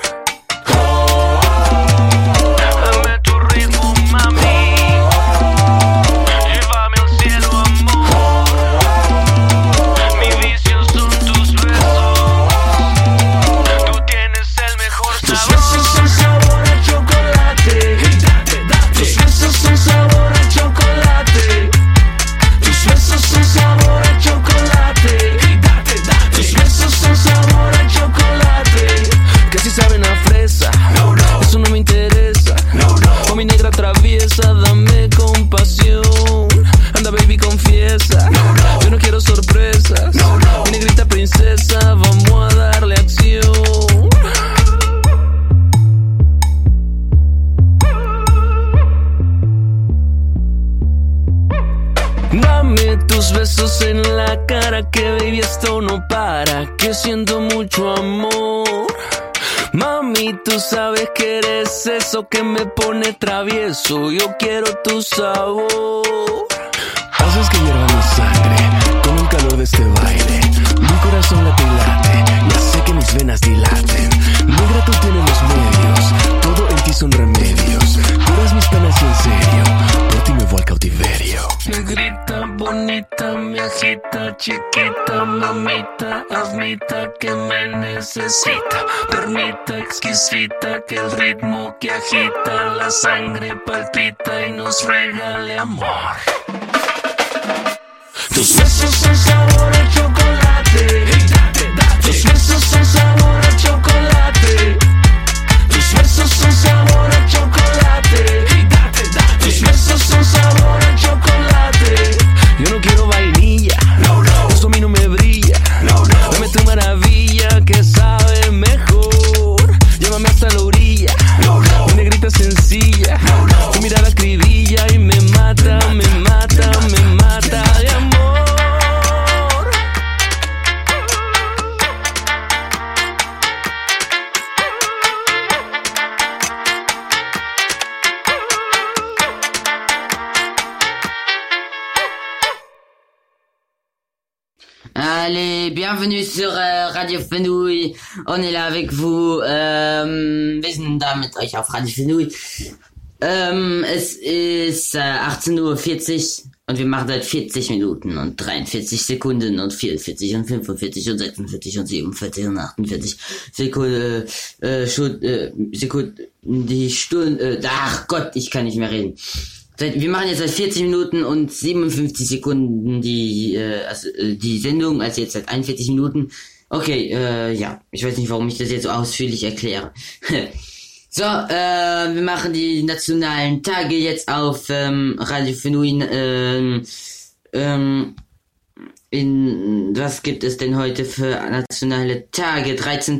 Besos en la cara, que baby esto no para, que siento mucho amor. Mami, tú sabes que eres eso que me pone travieso, yo quiero tu sabor. Haces que hierva mi sangre con el calor de este baile. Mi corazón late y late, ya sé que mis venas dilaten. Negra, tú tienes los medios, ti son remedios. Curas mis penas y en serio, por ti me voy al cautiverio. Negrita bonita, me agita, chiquita, mamita, admita que me necesita. Permita, exquisita, que el ritmo que agita la sangre palpita y nos regale amor. Tus besos son sabor a chocolate. Tus besos son sabor a chocolate versos son sabor a chocolate. Hey, date, date. Tus versos son sabor a chocolate. Yo no quiero vainilla. No, no. Eso a mí no me brilla. No, no. Dame tu maravilla que sabe mejor. Llévame hasta la orilla. No, no. Mi negrita sencilla. No, no. Tu mirada cribilla y me me me mata. Me mata. Me mata. Bienvenue sur euh, Radio Fenouil. On est là avec vous. Ähm, wir sind da mit euch auf Radio Fenouil. Ähm, es ist äh, 18.40 Uhr und wir machen seit 40 Minuten und 43 Sekunden und 44 und 45 und 46 und 47 und 48 Sekunden, äh, äh, Sekunden, die Stunde, äh, ach Gott, ich kann nicht mehr reden. Wir machen jetzt seit 40 Minuten und 57 Sekunden die, äh, also, äh, die Sendung, also jetzt seit 41 Minuten. Okay, äh, ja, ich weiß nicht, warum ich das jetzt so ausführlich erkläre. so, äh, wir machen die nationalen Tage jetzt auf ähm, Radio Fenuin. Ähm, ähm, in was gibt es denn heute für nationale Tage? 13.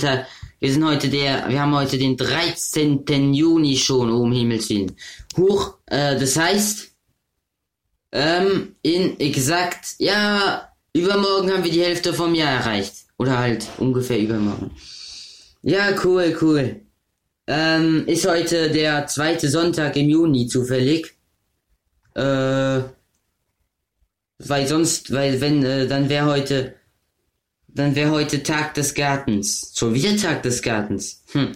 Wir sind heute der, wir haben heute den 13. Juni schon, um Himmels Willen. Huch, äh, das heißt, ähm, in exakt, ja, übermorgen haben wir die Hälfte vom Jahr erreicht. Oder halt ungefähr übermorgen. Ja, cool, cool. Ähm, ist heute der zweite Sonntag im Juni zufällig. Äh, weil sonst, weil wenn, äh, dann wäre heute, dann wäre heute Tag des Gartens. Schon wieder Tag des Gartens. Hm.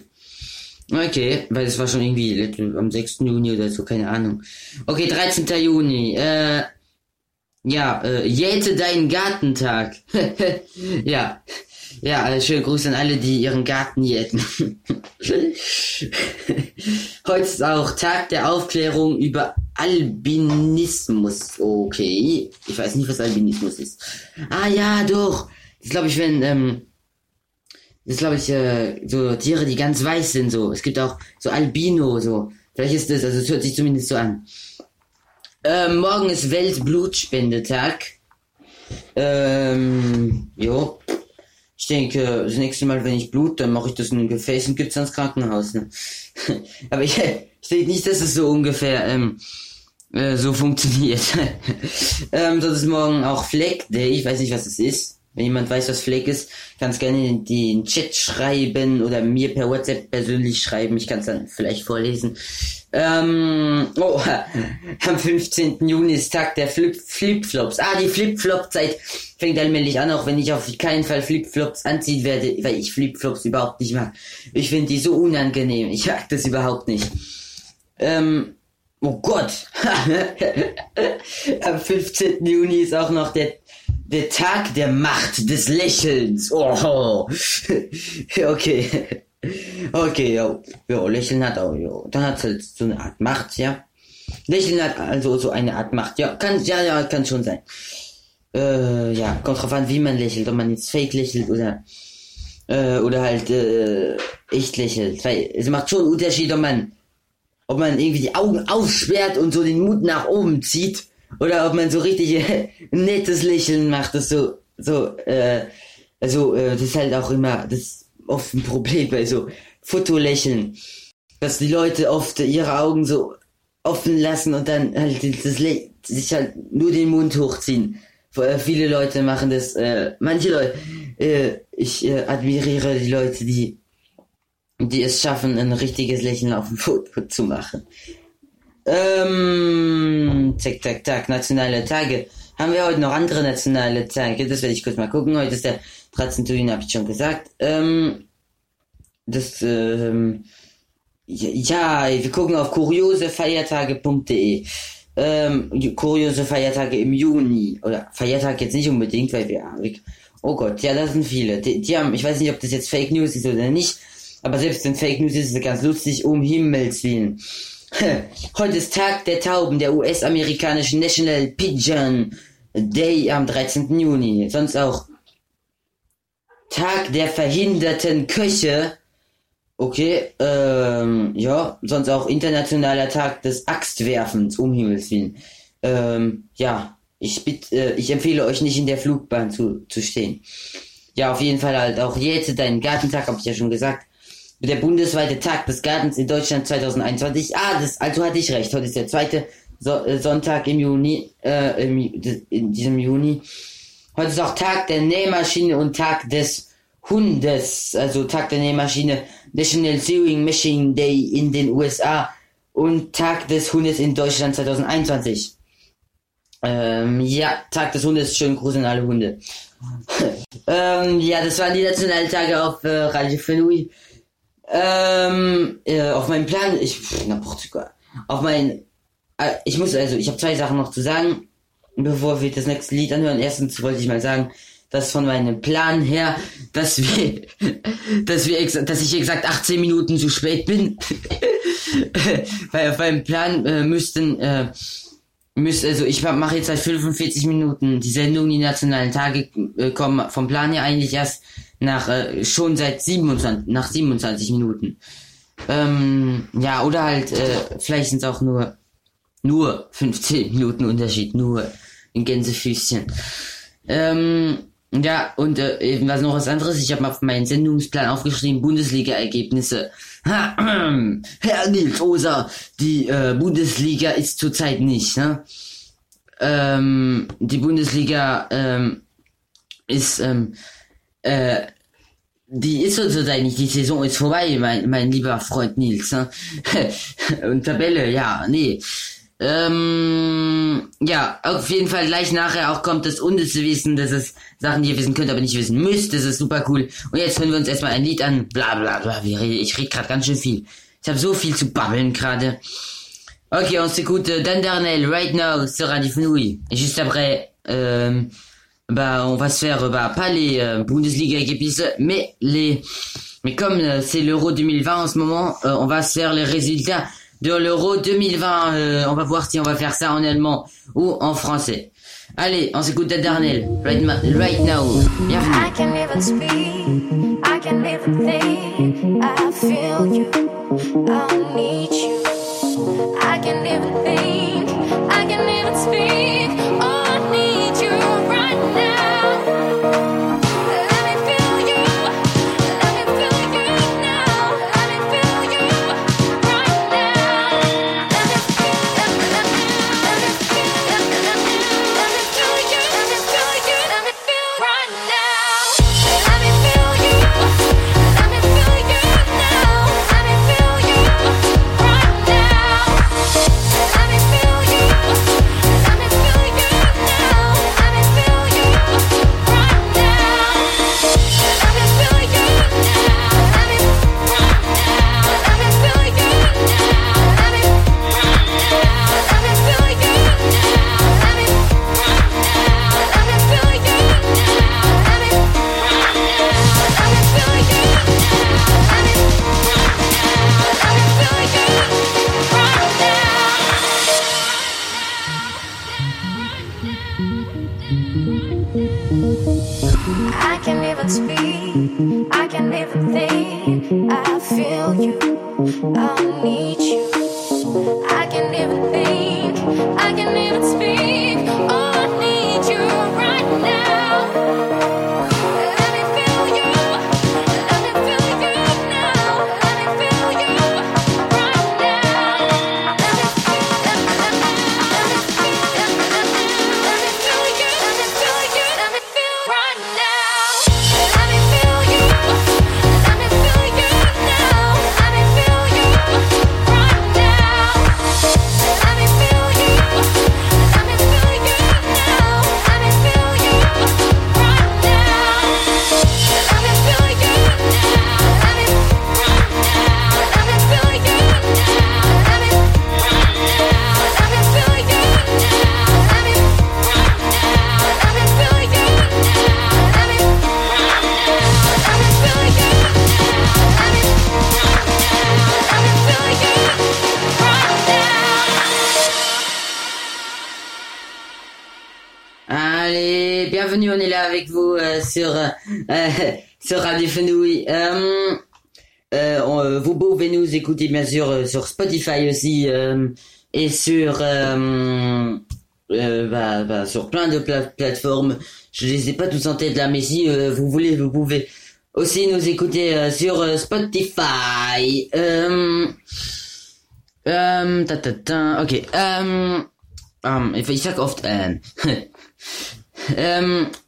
Okay, weil das war schon irgendwie am 6. Juni oder so, keine Ahnung. Okay, 13. Juni. Äh, ja, äh, jäte deinen Gartentag. ja. Ja, äh, schönen Gruß an alle, die ihren Garten jäten. Heute ist auch Tag der Aufklärung über Albinismus. Okay. Ich weiß nicht, was Albinismus ist. Ah ja, doch. Das glaube ich, wenn, ähm, das glaube ich, äh, so Tiere, die ganz weiß sind, so. Es gibt auch so Albino, so. Vielleicht ist das, also es hört sich zumindest so an. Ähm, morgen ist Weltblutspendetag. Ähm, jo. Ich denke, das nächste Mal, wenn ich Blut, dann mache ich das in ein Gefäß und gibt's ans Krankenhaus. Ne? Aber ich, ich denke nicht, dass es so ungefähr ähm, äh, so funktioniert. ähm, das ist morgen auch Fleck Day. Ich weiß nicht, was es ist. Wenn jemand weiß, was Fleck ist, kann gerne in den Chat schreiben oder mir per WhatsApp persönlich schreiben. Ich kann es dann vielleicht vorlesen. Ähm, oh, am 15. Juni ist Tag der Flip Flipflops. Ah, die Flipflop-Zeit fängt allmählich an, auch wenn ich auf keinen Fall Flipflops anziehen werde, weil ich Flipflops überhaupt nicht mag. Ich finde die so unangenehm. Ich mag das überhaupt nicht. Ähm, oh Gott. am 15. Juni ist auch noch der der Tag der Macht des Lächelns. Oh. okay. Okay, ja. ja, Lächeln hat auch, ja. Dann hat halt so eine Art Macht, ja. Lächeln hat also so eine Art Macht, ja. Kann, ja, ja, kann schon sein. Äh, ja, kommt drauf an, wie man lächelt. Ob man jetzt fake lächelt oder, äh, oder halt, äh, echt lächelt. Weil es macht schon einen Unterschied, ob man, ob man irgendwie die Augen aufsperrt und so den Mund nach oben zieht. Oder ob man so richtig nettes Lächeln macht, das so, so, äh, also, äh, das ist halt auch immer, das ist oft ein Problem bei so Fotolächeln. Dass die Leute oft ihre Augen so offen lassen und dann halt das Lä sich halt nur den Mund hochziehen. Äh, viele Leute machen das, äh, manche Leute, äh, ich äh, admiriere die Leute, die, die es schaffen, ein richtiges Lächeln auf dem Foto zu machen. Ähm, zack, zack, zack, nationale Tage. Haben wir heute noch andere nationale Tage? Das werde ich kurz mal gucken. Heute ist der 13. Juni, habe ich schon gesagt. Ähm, das, ähm, ja, wir gucken auf kuriosefeiertage.de. Ähm, kuriose Feiertage im Juni. Oder Feiertag jetzt nicht unbedingt, weil wir, oh Gott, ja, das sind viele. Die, die haben, ich weiß nicht, ob das jetzt Fake News ist oder nicht, aber selbst wenn Fake News ist, ist es ganz lustig, um Himmels Willen. Heute ist Tag der Tauben der US-amerikanischen National Pigeon Day am 13. Juni. Sonst auch Tag der verhinderten Köche. Okay, ähm, ja, sonst auch internationaler Tag des Axtwerfens, um Himmels Willen. Ähm, ja, ich bitte, äh, ich empfehle euch nicht in der Flugbahn zu, zu stehen. Ja, auf jeden Fall halt auch jetzt deinen Gartentag, habe ich ja schon gesagt. Der bundesweite Tag des Gartens in Deutschland 2021. Ah, das, also hatte ich recht. Heute ist der zweite so äh, Sonntag im Juni, äh, im, in diesem Juni. Heute ist auch Tag der Nähmaschine und Tag des Hundes, also Tag der Nähmaschine, National Sewing Machine Day in den USA und Tag des Hundes in Deutschland 2021. Ähm, ja, Tag des Hundes, schönen Gruß an alle Hunde. ähm, ja, das waren die Nationaltage auf äh, Radio Fenui. Ähm, äh, auf meinem Plan, ich, pff, na Portugal. Auf mein, äh, ich muss also, ich habe zwei Sachen noch zu sagen, bevor wir das nächste Lied anhören. Erstens wollte ich mal sagen, dass von meinem Plan her, dass wir, dass wir, dass ich exakt 18 Minuten zu spät bin. Weil auf meinem Plan äh, müssten, äh, müsste, also ich mache jetzt seit 45 Minuten die Sendung, die nationalen Tage äh, kommen vom Plan her eigentlich erst nach, äh, schon seit 27, nach 27 Minuten. Ähm, ja, oder halt, äh, vielleicht sind es auch nur, nur 15 Minuten Unterschied, nur in Gänsefüßchen. Ähm, ja, und äh, was noch was anderes. Ich habe mal auf meinen Sendungsplan aufgeschrieben, Bundesliga-Ergebnisse. Herr Nils Oser, die äh, Bundesliga ist zurzeit nicht, ne? Ähm, die Bundesliga ähm, ist, ähm, äh, die ist zurzeit nicht, die Saison ist vorbei, mein, mein lieber Freund Nils, ne? Und Tabelle, ja, nee. Ähm, ja, auf jeden Fall gleich nachher auch kommt das unnütze Wissen, das ist Sachen, die ihr wissen könnt, aber nicht wissen müsst. Das ist super cool. Und jetzt hören wir uns erstmal ein Lied an. Bla bla bla. Ich rede gerade ganz schön viel. Ich habe so viel zu babbeln gerade. Ok, on s'écoute Dan Darnell right now sur Radio Fenouille. Et juste après, euh, bah, on va se faire, bah, pas les euh, Bundesliga ergebnisse, mais les, mais comme euh, c'est l'Euro 2020 en ce moment, euh, on va se faire les résultats de l'Euro 2020. Euh, on va voir si on va faire ça en allemand ou en français. Allez, on s'écoute Dan Darnell right, right now. Bienvenue. I can't even speak, I can't even think. I feel you, I need you. I can't even think, I can't even speak. Avec vous euh, sur euh, sur Radio Fenouille. Euh, euh, euh, vous pouvez nous écouter bien sûr euh, sur Spotify aussi euh, et sur euh, euh, bah, bah, sur plein de pla- plateformes. Je les ai pas tous en tête là, mais si euh, vous voulez, vous pouvez aussi nous écouter euh, sur euh, Spotify. Euh, ähm, ta, ta, ta, okay. Ähm, ähm,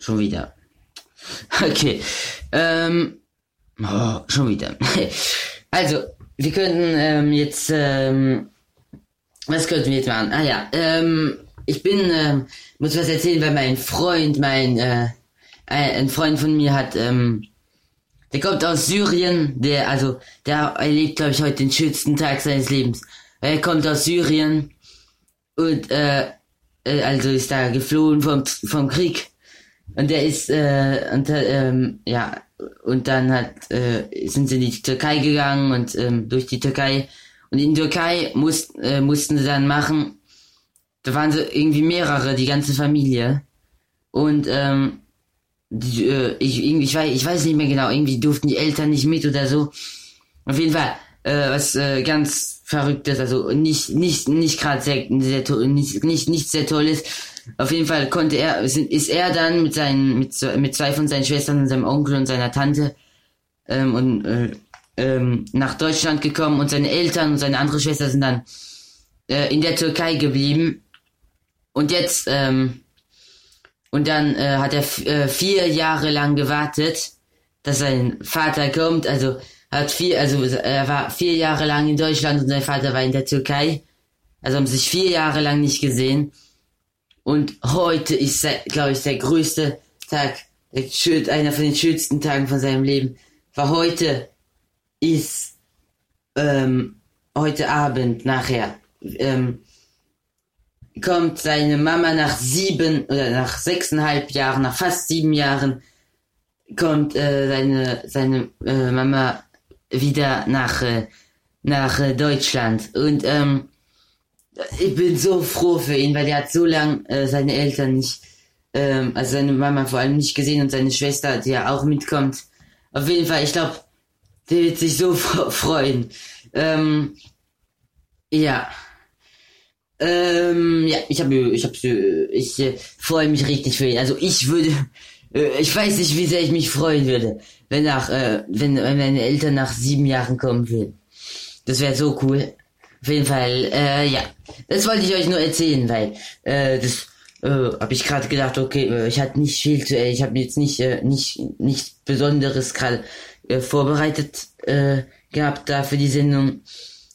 schon wieder. Okay. Ähm, oh, schon wieder. Also, wir könnten ähm, jetzt, ähm, was könnten wir jetzt machen? Ah ja, ähm, ich bin, ähm, muss was erzählen, weil mein Freund, mein, äh, ein, Freund von mir hat, ähm, der kommt aus Syrien, der, also, der erlebt, glaube ich, heute den schönsten Tag seines Lebens. Er kommt aus Syrien und, äh, äh, also ist da geflohen vom, vom Krieg. Und der ist, äh, und, ähm, ja, und dann hat, äh, sind sie in die Türkei gegangen und, ähm, durch die Türkei. Und in der Türkei muss, äh, mussten sie dann machen, da waren sie irgendwie mehrere, die ganze Familie. Und, ähm, die, äh, ich, irgendwie, ich weiß, ich weiß nicht mehr genau, irgendwie durften die Eltern nicht mit oder so. Auf jeden Fall, äh, was äh, ganz verrücktes, also nicht, nicht, nicht gerade sehr, sehr nicht, nicht, nicht sehr toll ist. Auf jeden Fall konnte er, ist er dann mit seinen, mit, mit zwei von seinen Schwestern und seinem Onkel und seiner Tante ähm, und äh, ähm, nach Deutschland gekommen und seine Eltern und seine andere Schwester sind dann äh, in der Türkei geblieben. Und jetzt, ähm, und dann äh, hat er äh, vier Jahre lang gewartet, dass sein Vater kommt. Also hat vier, also er war vier Jahre lang in Deutschland und sein Vater war in der Türkei. Also haben sich vier Jahre lang nicht gesehen. Und heute ist, glaube ich, der größte Tag, der einer von den schönsten Tagen von seinem Leben. War heute ist ähm, heute Abend nachher ähm, kommt seine Mama nach sieben oder nach sechseinhalb Jahren, nach fast sieben Jahren kommt äh, seine seine äh, Mama wieder nach äh, nach äh, Deutschland und ähm, ich bin so froh für ihn, weil er hat so lang äh, seine Eltern nicht, ähm, also seine Mama vor allem nicht gesehen und seine Schwester, die ja auch mitkommt. Auf jeden Fall, ich glaube, der wird sich so freuen. Ähm, ja. Ähm, ja, ich habe, ich habe, ich äh, freue mich richtig für ihn. Also ich würde, äh, ich weiß nicht, wie sehr ich mich freuen würde, wenn nach, äh, wenn, wenn meine Eltern nach sieben Jahren kommen würden. Das wäre so cool. Auf jeden Fall, äh, ja. Das wollte ich euch nur erzählen, weil, äh, das, äh, habe ich gerade gedacht, okay, äh, ich hatte nicht viel zu, äh, ich habe jetzt nicht, äh, nicht, nichts Besonderes gerade äh, vorbereitet äh, gehabt da für die Sendung.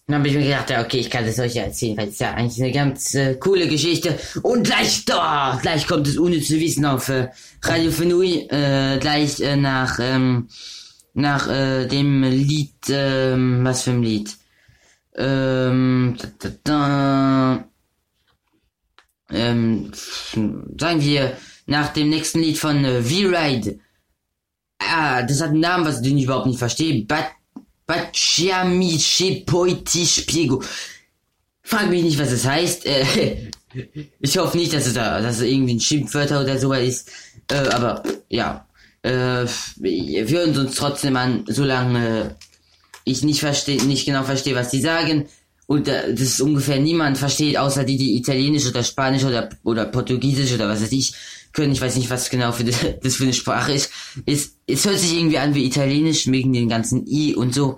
Dann habe ich mir gedacht, ja, okay, ich kann das euch ja erzählen, weil es ja eigentlich eine ganz äh, coole Geschichte. Und gleich da, gleich kommt es unnütze Wissen auf äh, Radio Fenui, äh, gleich äh, nach, ähm, nach äh, dem Lied, ähm, was für ein Lied? Ähm, da, da, da, ähm, sagen wir nach dem nächsten Lied von äh, V-Ride. Ah, das hat einen Namen, was ich überhaupt nicht verstehe. Bat Baciamice Poitisch Piego. Frag mich nicht, was es heißt. Äh, ich hoffe nicht, dass es da, dass es irgendwie ein Schimpfwörter oder sowas ist. Äh, aber ja, äh, wir hören uns trotzdem an, solange ich nicht verstehe, nicht genau verstehe, was die sagen. Und äh, das ungefähr niemand versteht, außer die, die Italienisch oder Spanisch oder, oder Portugiesisch oder was weiß ich können. Ich weiß nicht, was genau für das, das für eine Sprache ist. Es, es hört sich irgendwie an wie Italienisch, wegen den ganzen I und so.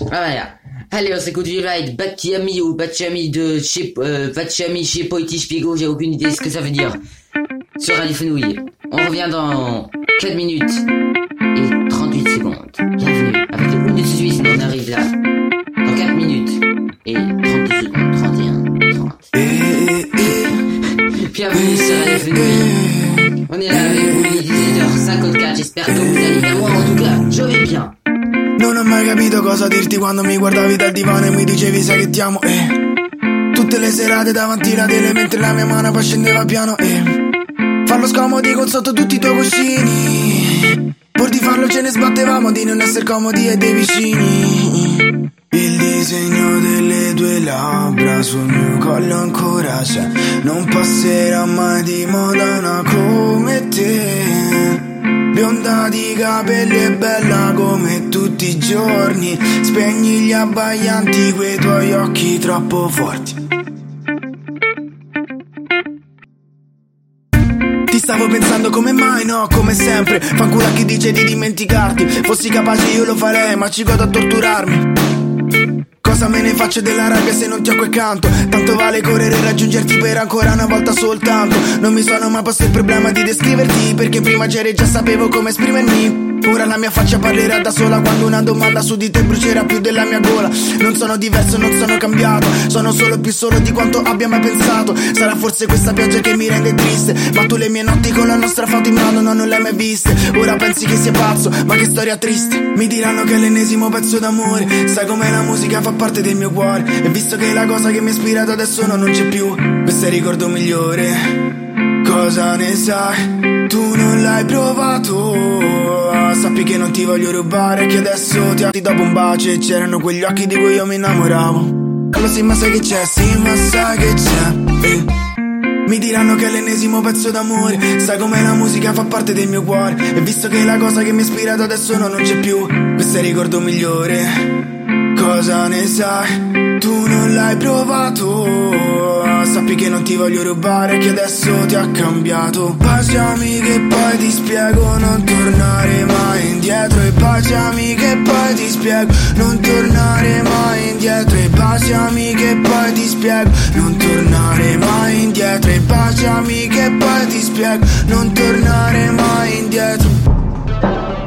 Aber ja. Allez, on s'écoute V-Ride, Bacchiami ou Bacchiami de chez, euh, Bacchiami chez Poiti Spiego, j'ai aucune idée ce que ça veut dire. Sur Radio Fenouille. On revient dans 4 minutes et 38 secondes. Bienvenue. Avec Suisse, on arrive là. Dans 4 minutes et 38 secondes. 31, 30. Bienvenue sur Fenouille. On est là avec vous, il est 18h54. J'espère que vous allez bien. Moi, en tout cas, je vais bien. Non ho mai capito cosa dirti quando mi guardavi dal divano e mi dicevi sai che ti amo, eh. Tutte le serate davanti alla tele mentre la mia mano poi scendeva piano, eh. Farlo scomodi con sotto tutti i tuoi cuscini. Pur di farlo ce ne sbattevamo di non essere comodi e dei vicini. Il disegno delle tue labbra sul mio collo ancora c'è. Non passerà mai di moda una come te. Bionda di capelli e bella come tutti i giorni. Spegni gli abbaianti quei tuoi occhi troppo forti. Stavo pensando come mai, no, come sempre. Fanculo a chi dice di dimenticarti. Fossi capace io lo farei, ma ci godo a torturarmi. Cosa me ne faccio della rabbia se non ti ho accanto? Tanto vale correre e raggiungerti per ancora una volta soltanto. Non mi sono mai posto il problema di descriverti Perché prima c'eri e già sapevo come esprimermi Ora la mia faccia parlerà da sola quando una domanda su di te brucerà più della mia gola. Non sono diverso, non sono cambiato. Sono solo più solo di quanto abbia mai pensato. Sarà forse questa pioggia che mi rende triste. Ma tu le mie notti con la nostra foto in mano no, non le hai mai viste. Ora pensi che sia pazzo, ma che storia triste. Mi diranno che è l'ennesimo pezzo d'amore. Sai com'è la musica fa parte del mio cuore. E visto che la cosa che mi ha ispirato adesso no, non c'è più, questo è il ricordo migliore. Cosa ne sai? Tu non l'hai provato. Sappi che non ti voglio rubare. Che adesso ti atti dopo un bacio. E c'erano quegli occhi di cui io mi innamoravo. Allora sì, ma sai che c'è? Sì, ma sai che c'è? Eh. Mi diranno che è l'ennesimo pezzo d'amore. Sai com'è la musica fa parte del mio cuore. E visto che la cosa che mi ha ispirato adesso no, non c'è più, questo è il ricordo migliore. Cosa ne sai? Tu non l'hai provato. Sappi che non ti voglio rubare, che adesso ti ha cambiato. Baciami che poi ti spiego, non tornare mai indietro. E baciami che poi ti spiego, non tornare mai indietro. E baciami che poi ti spiego, non tornare mai indietro. E baciami che poi ti spiego, non tornare mai indietro.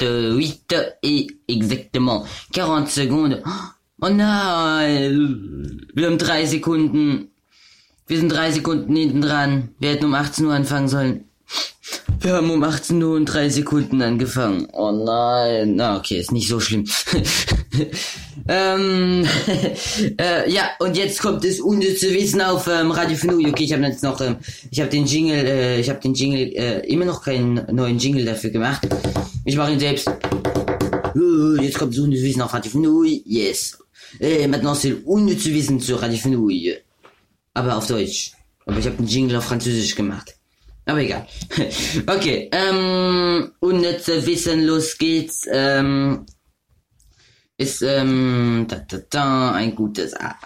18h58 et exactement 40 secondes. Oh, a, äh, wir haben drei Sekunden. Wir sind drei Sekunden hinten dran. Wir hätten um 18 Uhr anfangen sollen. Wir haben um 18 Uhr und drei Sekunden angefangen. Oh nein. Na, okay, ist nicht so schlimm. ähm, äh, ja, und jetzt kommt das unnütze Wissen auf ähm, Radio Fenouille. Okay, ich habe jetzt noch, ähm, ich habe den Jingle, äh, ich habe den Jingle, äh, immer noch keinen neuen Jingle dafür gemacht. Ich mache ihn selbst. Euh, Jetzt kommt das unnütze Wissen auf Radio Fenouille. Yes. Äh, maintenant c'est unnütze Wissen Radio Fenouille. Aber auf Deutsch. Aber ich habe den Jingle auf Französisch gemacht. Aber egal. okay, ähm, unnütze Wissen, los geht's. Ähm, ist, ähm, da, da, da, ein gutes, ah.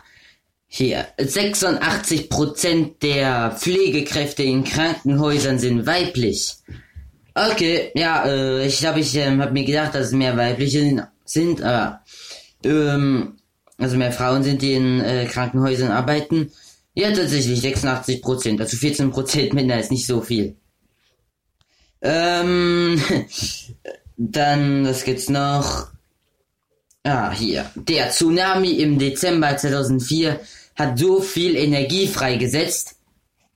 Hier, 86% der Pflegekräfte in Krankenhäusern sind weiblich. Okay, ja, äh, ich glaube, ich ähm, habe mir gedacht, dass es mehr weibliche sind- aber, ähm, also mehr Frauen sind, die in äh, Krankenhäusern arbeiten. Ja, tatsächlich 86 Prozent, also 14 Prozent Männer ist nicht so viel. Ähm, dann, was gibt's noch? Ah, hier. Der Tsunami im Dezember 2004 hat so viel Energie freigesetzt,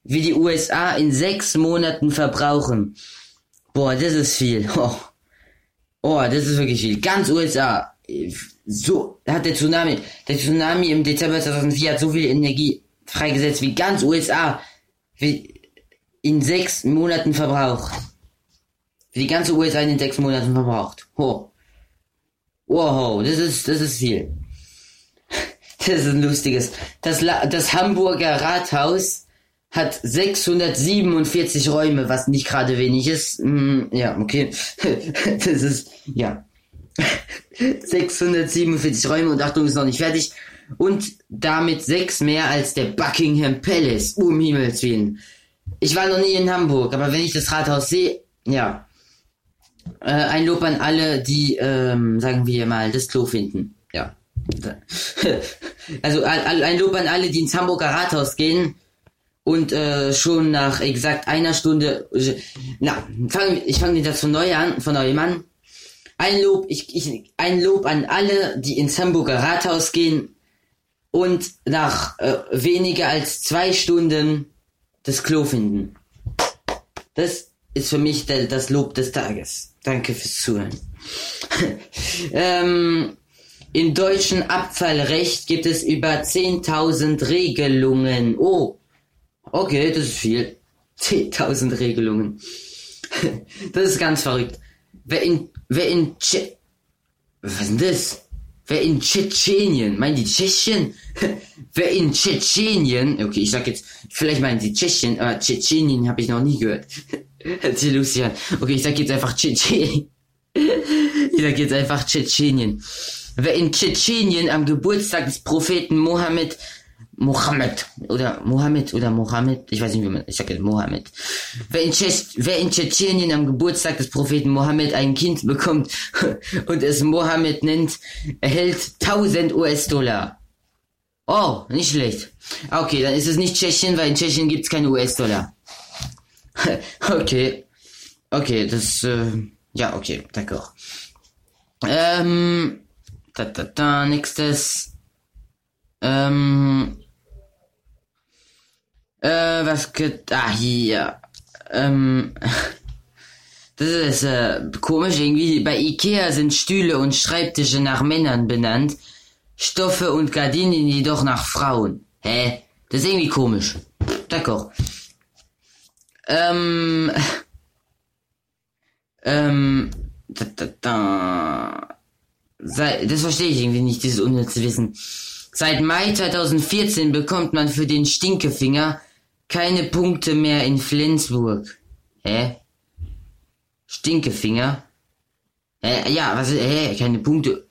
wie die USA in sechs Monaten verbrauchen. Boah, das ist viel. Oh, oh das ist wirklich viel. Ganz USA. So hat der Tsunami, der Tsunami im Dezember 2004 hat so viel Energie freigesetzt wie ganz USA wie in sechs Monaten verbraucht. Wie die ganze USA in sechs Monaten verbraucht. Oh. Wow, das ist, das ist viel. Das ist ein lustiges. Das, La das Hamburger Rathaus hat 647 Räume, was nicht gerade wenig ist. Mm, ja, okay. Das ist, ja. 647 Räume und Achtung, ist noch nicht fertig. Und damit sechs mehr als der Buckingham Palace. Um Himmels Willen. Ich war noch nie in Hamburg, aber wenn ich das Rathaus sehe, ja. Äh, ein Lob an alle, die, ähm, sagen wir mal, das Klo finden. Ja. Also ein Lob an alle, die ins Hamburger Rathaus gehen und äh, schon nach exakt einer Stunde. Na, fang, ich fange jetzt von neu an, von neuem an. Ein Lob, ich, ich, ein Lob an alle, die ins Hamburger Rathaus gehen und nach äh, weniger als zwei Stunden das Klo finden. Das ist für mich der, das Lob des Tages. Danke fürs Zuhören. ähm, Im deutschen Abfallrecht gibt es über 10.000 Regelungen. Oh, okay, das ist viel. 10.000 Regelungen. das ist ganz verrückt. Wer in, wer in Tsche Was ist denn das? Wer in Tschetschenien, meinen die Tschechien? wer in Tschetschenien, okay, ich sag jetzt, vielleicht meinen die Tschechien, aber Tschetschenien habe ich noch nie gehört. Erzähl Lucian. Okay, ich sag jetzt einfach Tschetschenien. ich sag jetzt einfach Tschetschenien. Wer in Tschetschenien am Geburtstag des Propheten Mohammed Mohammed oder Mohammed oder Mohammed, ich weiß nicht wie man, ich sag jetzt Mohammed. Wer in, wer in Tschetschenien am Geburtstag des Propheten Mohammed ein Kind bekommt und es Mohammed nennt, erhält 1000 US-Dollar. Oh, nicht schlecht. Okay, dann ist es nicht Tschechien, weil in Tschechien gibt's keine US-Dollar. okay. Okay, das, äh, ja, okay, d'accord. Ähm, da, da, da, nächstes. Ähm, äh, was geht, ah, hier. Ähm, das ist äh, komisch, irgendwie bei Ikea sind Stühle und Schreibtische nach Männern benannt, Stoffe und Gardinen jedoch nach Frauen. Hä? Das ist irgendwie komisch. D'accord. Ähm, ähm, da, da, da. Das verstehe ich irgendwie nicht, dieses unnütze Wissen. Seit Mai 2014 bekommt man für den Stinkefinger keine Punkte mehr in Flensburg. Hä? Stinkefinger? Hä? Ja, was, hä? Keine Punkte.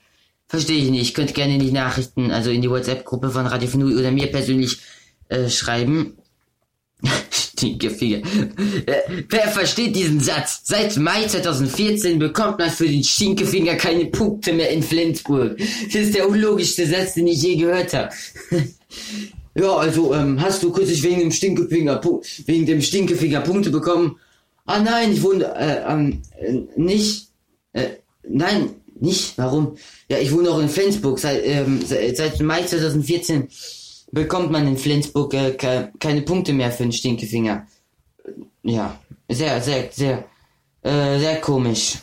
Verstehe ich nicht. Ich könnte gerne in die Nachrichten, also in die WhatsApp-Gruppe von Radio Fnui oder mir persönlich äh, schreiben. Stinkefinger. Äh, wer versteht diesen Satz? Seit Mai 2014 bekommt man für den Stinkefinger keine Punkte mehr in Flensburg. Das ist der unlogischste Satz, den ich je gehört habe. ja, also, ähm, hast du kürzlich wegen dem Stinkefinger, wegen dem Stinkefinger Punkte bekommen? Ah nein, ich wohne, äh, ähm, äh, nicht, äh, nein, nicht, warum? Ja, ich wohne auch in Flensburg, seit, ähm, seit, Mai 2014 bekommt man in Flensburg äh, ke keine Punkte mehr für den Stinkefinger. Ja, sehr, sehr, sehr, äh, sehr komisch.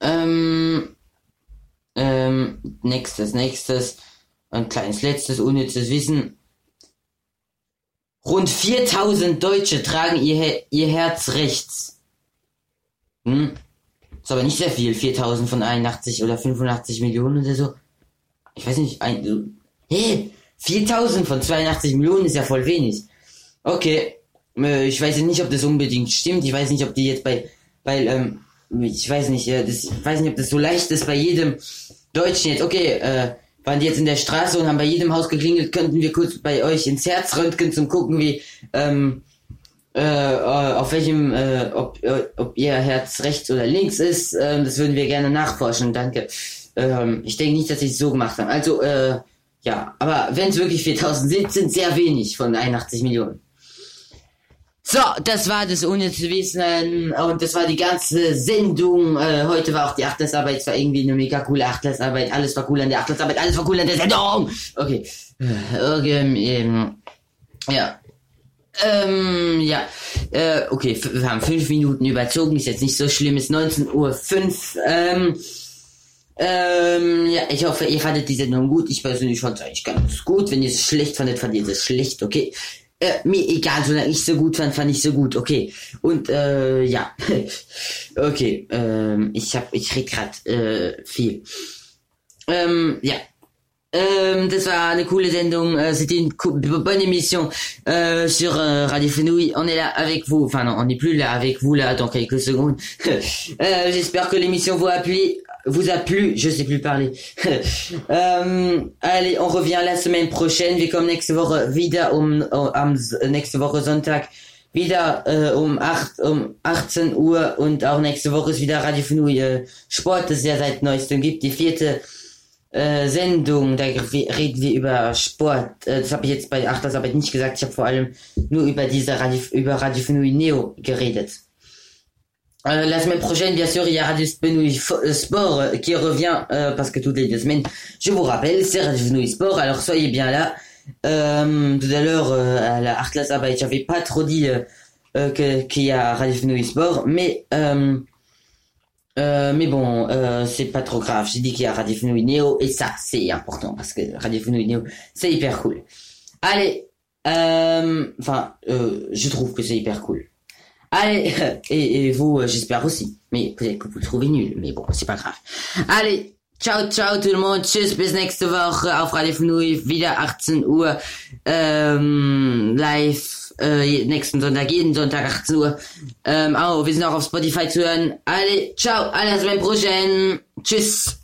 Ähm, ähm, nächstes, nächstes, ein kleines letztes unnützes Wissen. Rund 4000 Deutsche tragen ihr, ihr Herz rechts. Hm? Ist aber nicht sehr viel, 4000 von 81 oder 85 Millionen oder so. Ich weiß nicht, ein, Hey, 4000 von 82 Millionen ist ja voll wenig. Okay, äh, ich weiß nicht, ob das unbedingt stimmt. Ich weiß nicht, ob die jetzt bei, weil, ähm, ich weiß nicht, äh, das, ich weiß nicht, ob das so leicht ist bei jedem Deutschen jetzt. Okay, äh, waren die jetzt in der Straße und haben bei jedem Haus geklingelt, könnten wir kurz bei euch ins Herz röntgen zum gucken, wie, ähm, äh, auf welchem, äh, ob, äh, ob ihr Herz rechts oder links ist. Ähm, das würden wir gerne nachforschen, danke. Ähm, ich denke nicht, dass sie es so gemacht haben. Also, äh, ja, aber wenn es wirklich 4000 sind, sind sehr wenig von 81 Millionen. So, das war das ohne zu wissen und das war die ganze Sendung. Äh, heute war auch die Achtlasarbeit, es war irgendwie eine mega coole Achtlasarbeit. Alles war cool an der Achtlasarbeit, alles war cool an der Sendung. Okay, äh, okay, ähm, ja. Ähm, ja, äh, okay, wir haben fünf Minuten überzogen, ist jetzt nicht so schlimm, ist 19.05 Uhr. Ähm, ähm, ja, ich hoffe, ihr fandet die Sendung gut. Ich persönlich fand es eigentlich ganz gut. Wenn ihr es schlecht fandet, fandet ihr es schlecht, okay. Äh, mir egal, solange ich so gut fand, fand ich so gut, okay. Und, äh, ja. okay, ähm, ich hab, ich red grad, äh, viel. Ähm, ja. Euh, ça sera une cool sendung. Euh, C'était une bonne émission euh, sur euh, Radio Fenouille. On est là avec vous. Enfin non, on n'est plus là avec vous là dans quelques secondes. Euh, J'espère que l'émission vous a plu. Vous a plu. Je sais plus parler. euh, allez, on revient la semaine prochaine. Wir kommen nächste Woche wieder um, um am S- nächste Woche Sonntag wieder äh, um 8 um 18 Uhr und auch nächste Woche ist wieder Radio Fenouille äh, Sport, das es ja seit neuestem gibt. Die vierte äh, Sendung, da re- reden wir über Sport. Äh, das habe ich jetzt bei Achtersarbeit nicht gesagt. Ich habe vor allem nur über diese Radio, über Radio Fenouille Neo geredet. Euh, la semaine prochaine, bien sûr, il y a Radio Fenouille Fo- euh, Sport euh, qui revient euh, parce que toutes les deux semaines, je vous rappelle, c'est Radio Fenouille Sport. Alors soyez bien là. Euh, tout à l'heure, à la Achtersarbeit, j'avais pas trop dit qu'il y a Radio Fenouille Sport, mais mais bon, c'est pas trop grave. J'ai dit qu'il y a Radio Fenouil Néo et ça, c'est important parce que Radio Fenouil Néo, c'est hyper cool. Allez, enfin, je trouve que c'est hyper cool. Allez, et, et vous, euh, j'espère aussi. Mais peut-être que vous le trouvez nul, mais bon, c'est pas grave. Allez, ciao, ciao tout le monde. Tschüss, bis nächste Woche auf Radio wieder 18 Uhr, ähm, live äh, nächsten Sonntag, jeden Sonntag 18 Uhr. Ähm, oh, wir sind auch auf Spotify zu hören. Allez, ciao, à la semaine prochaine. Tschüss.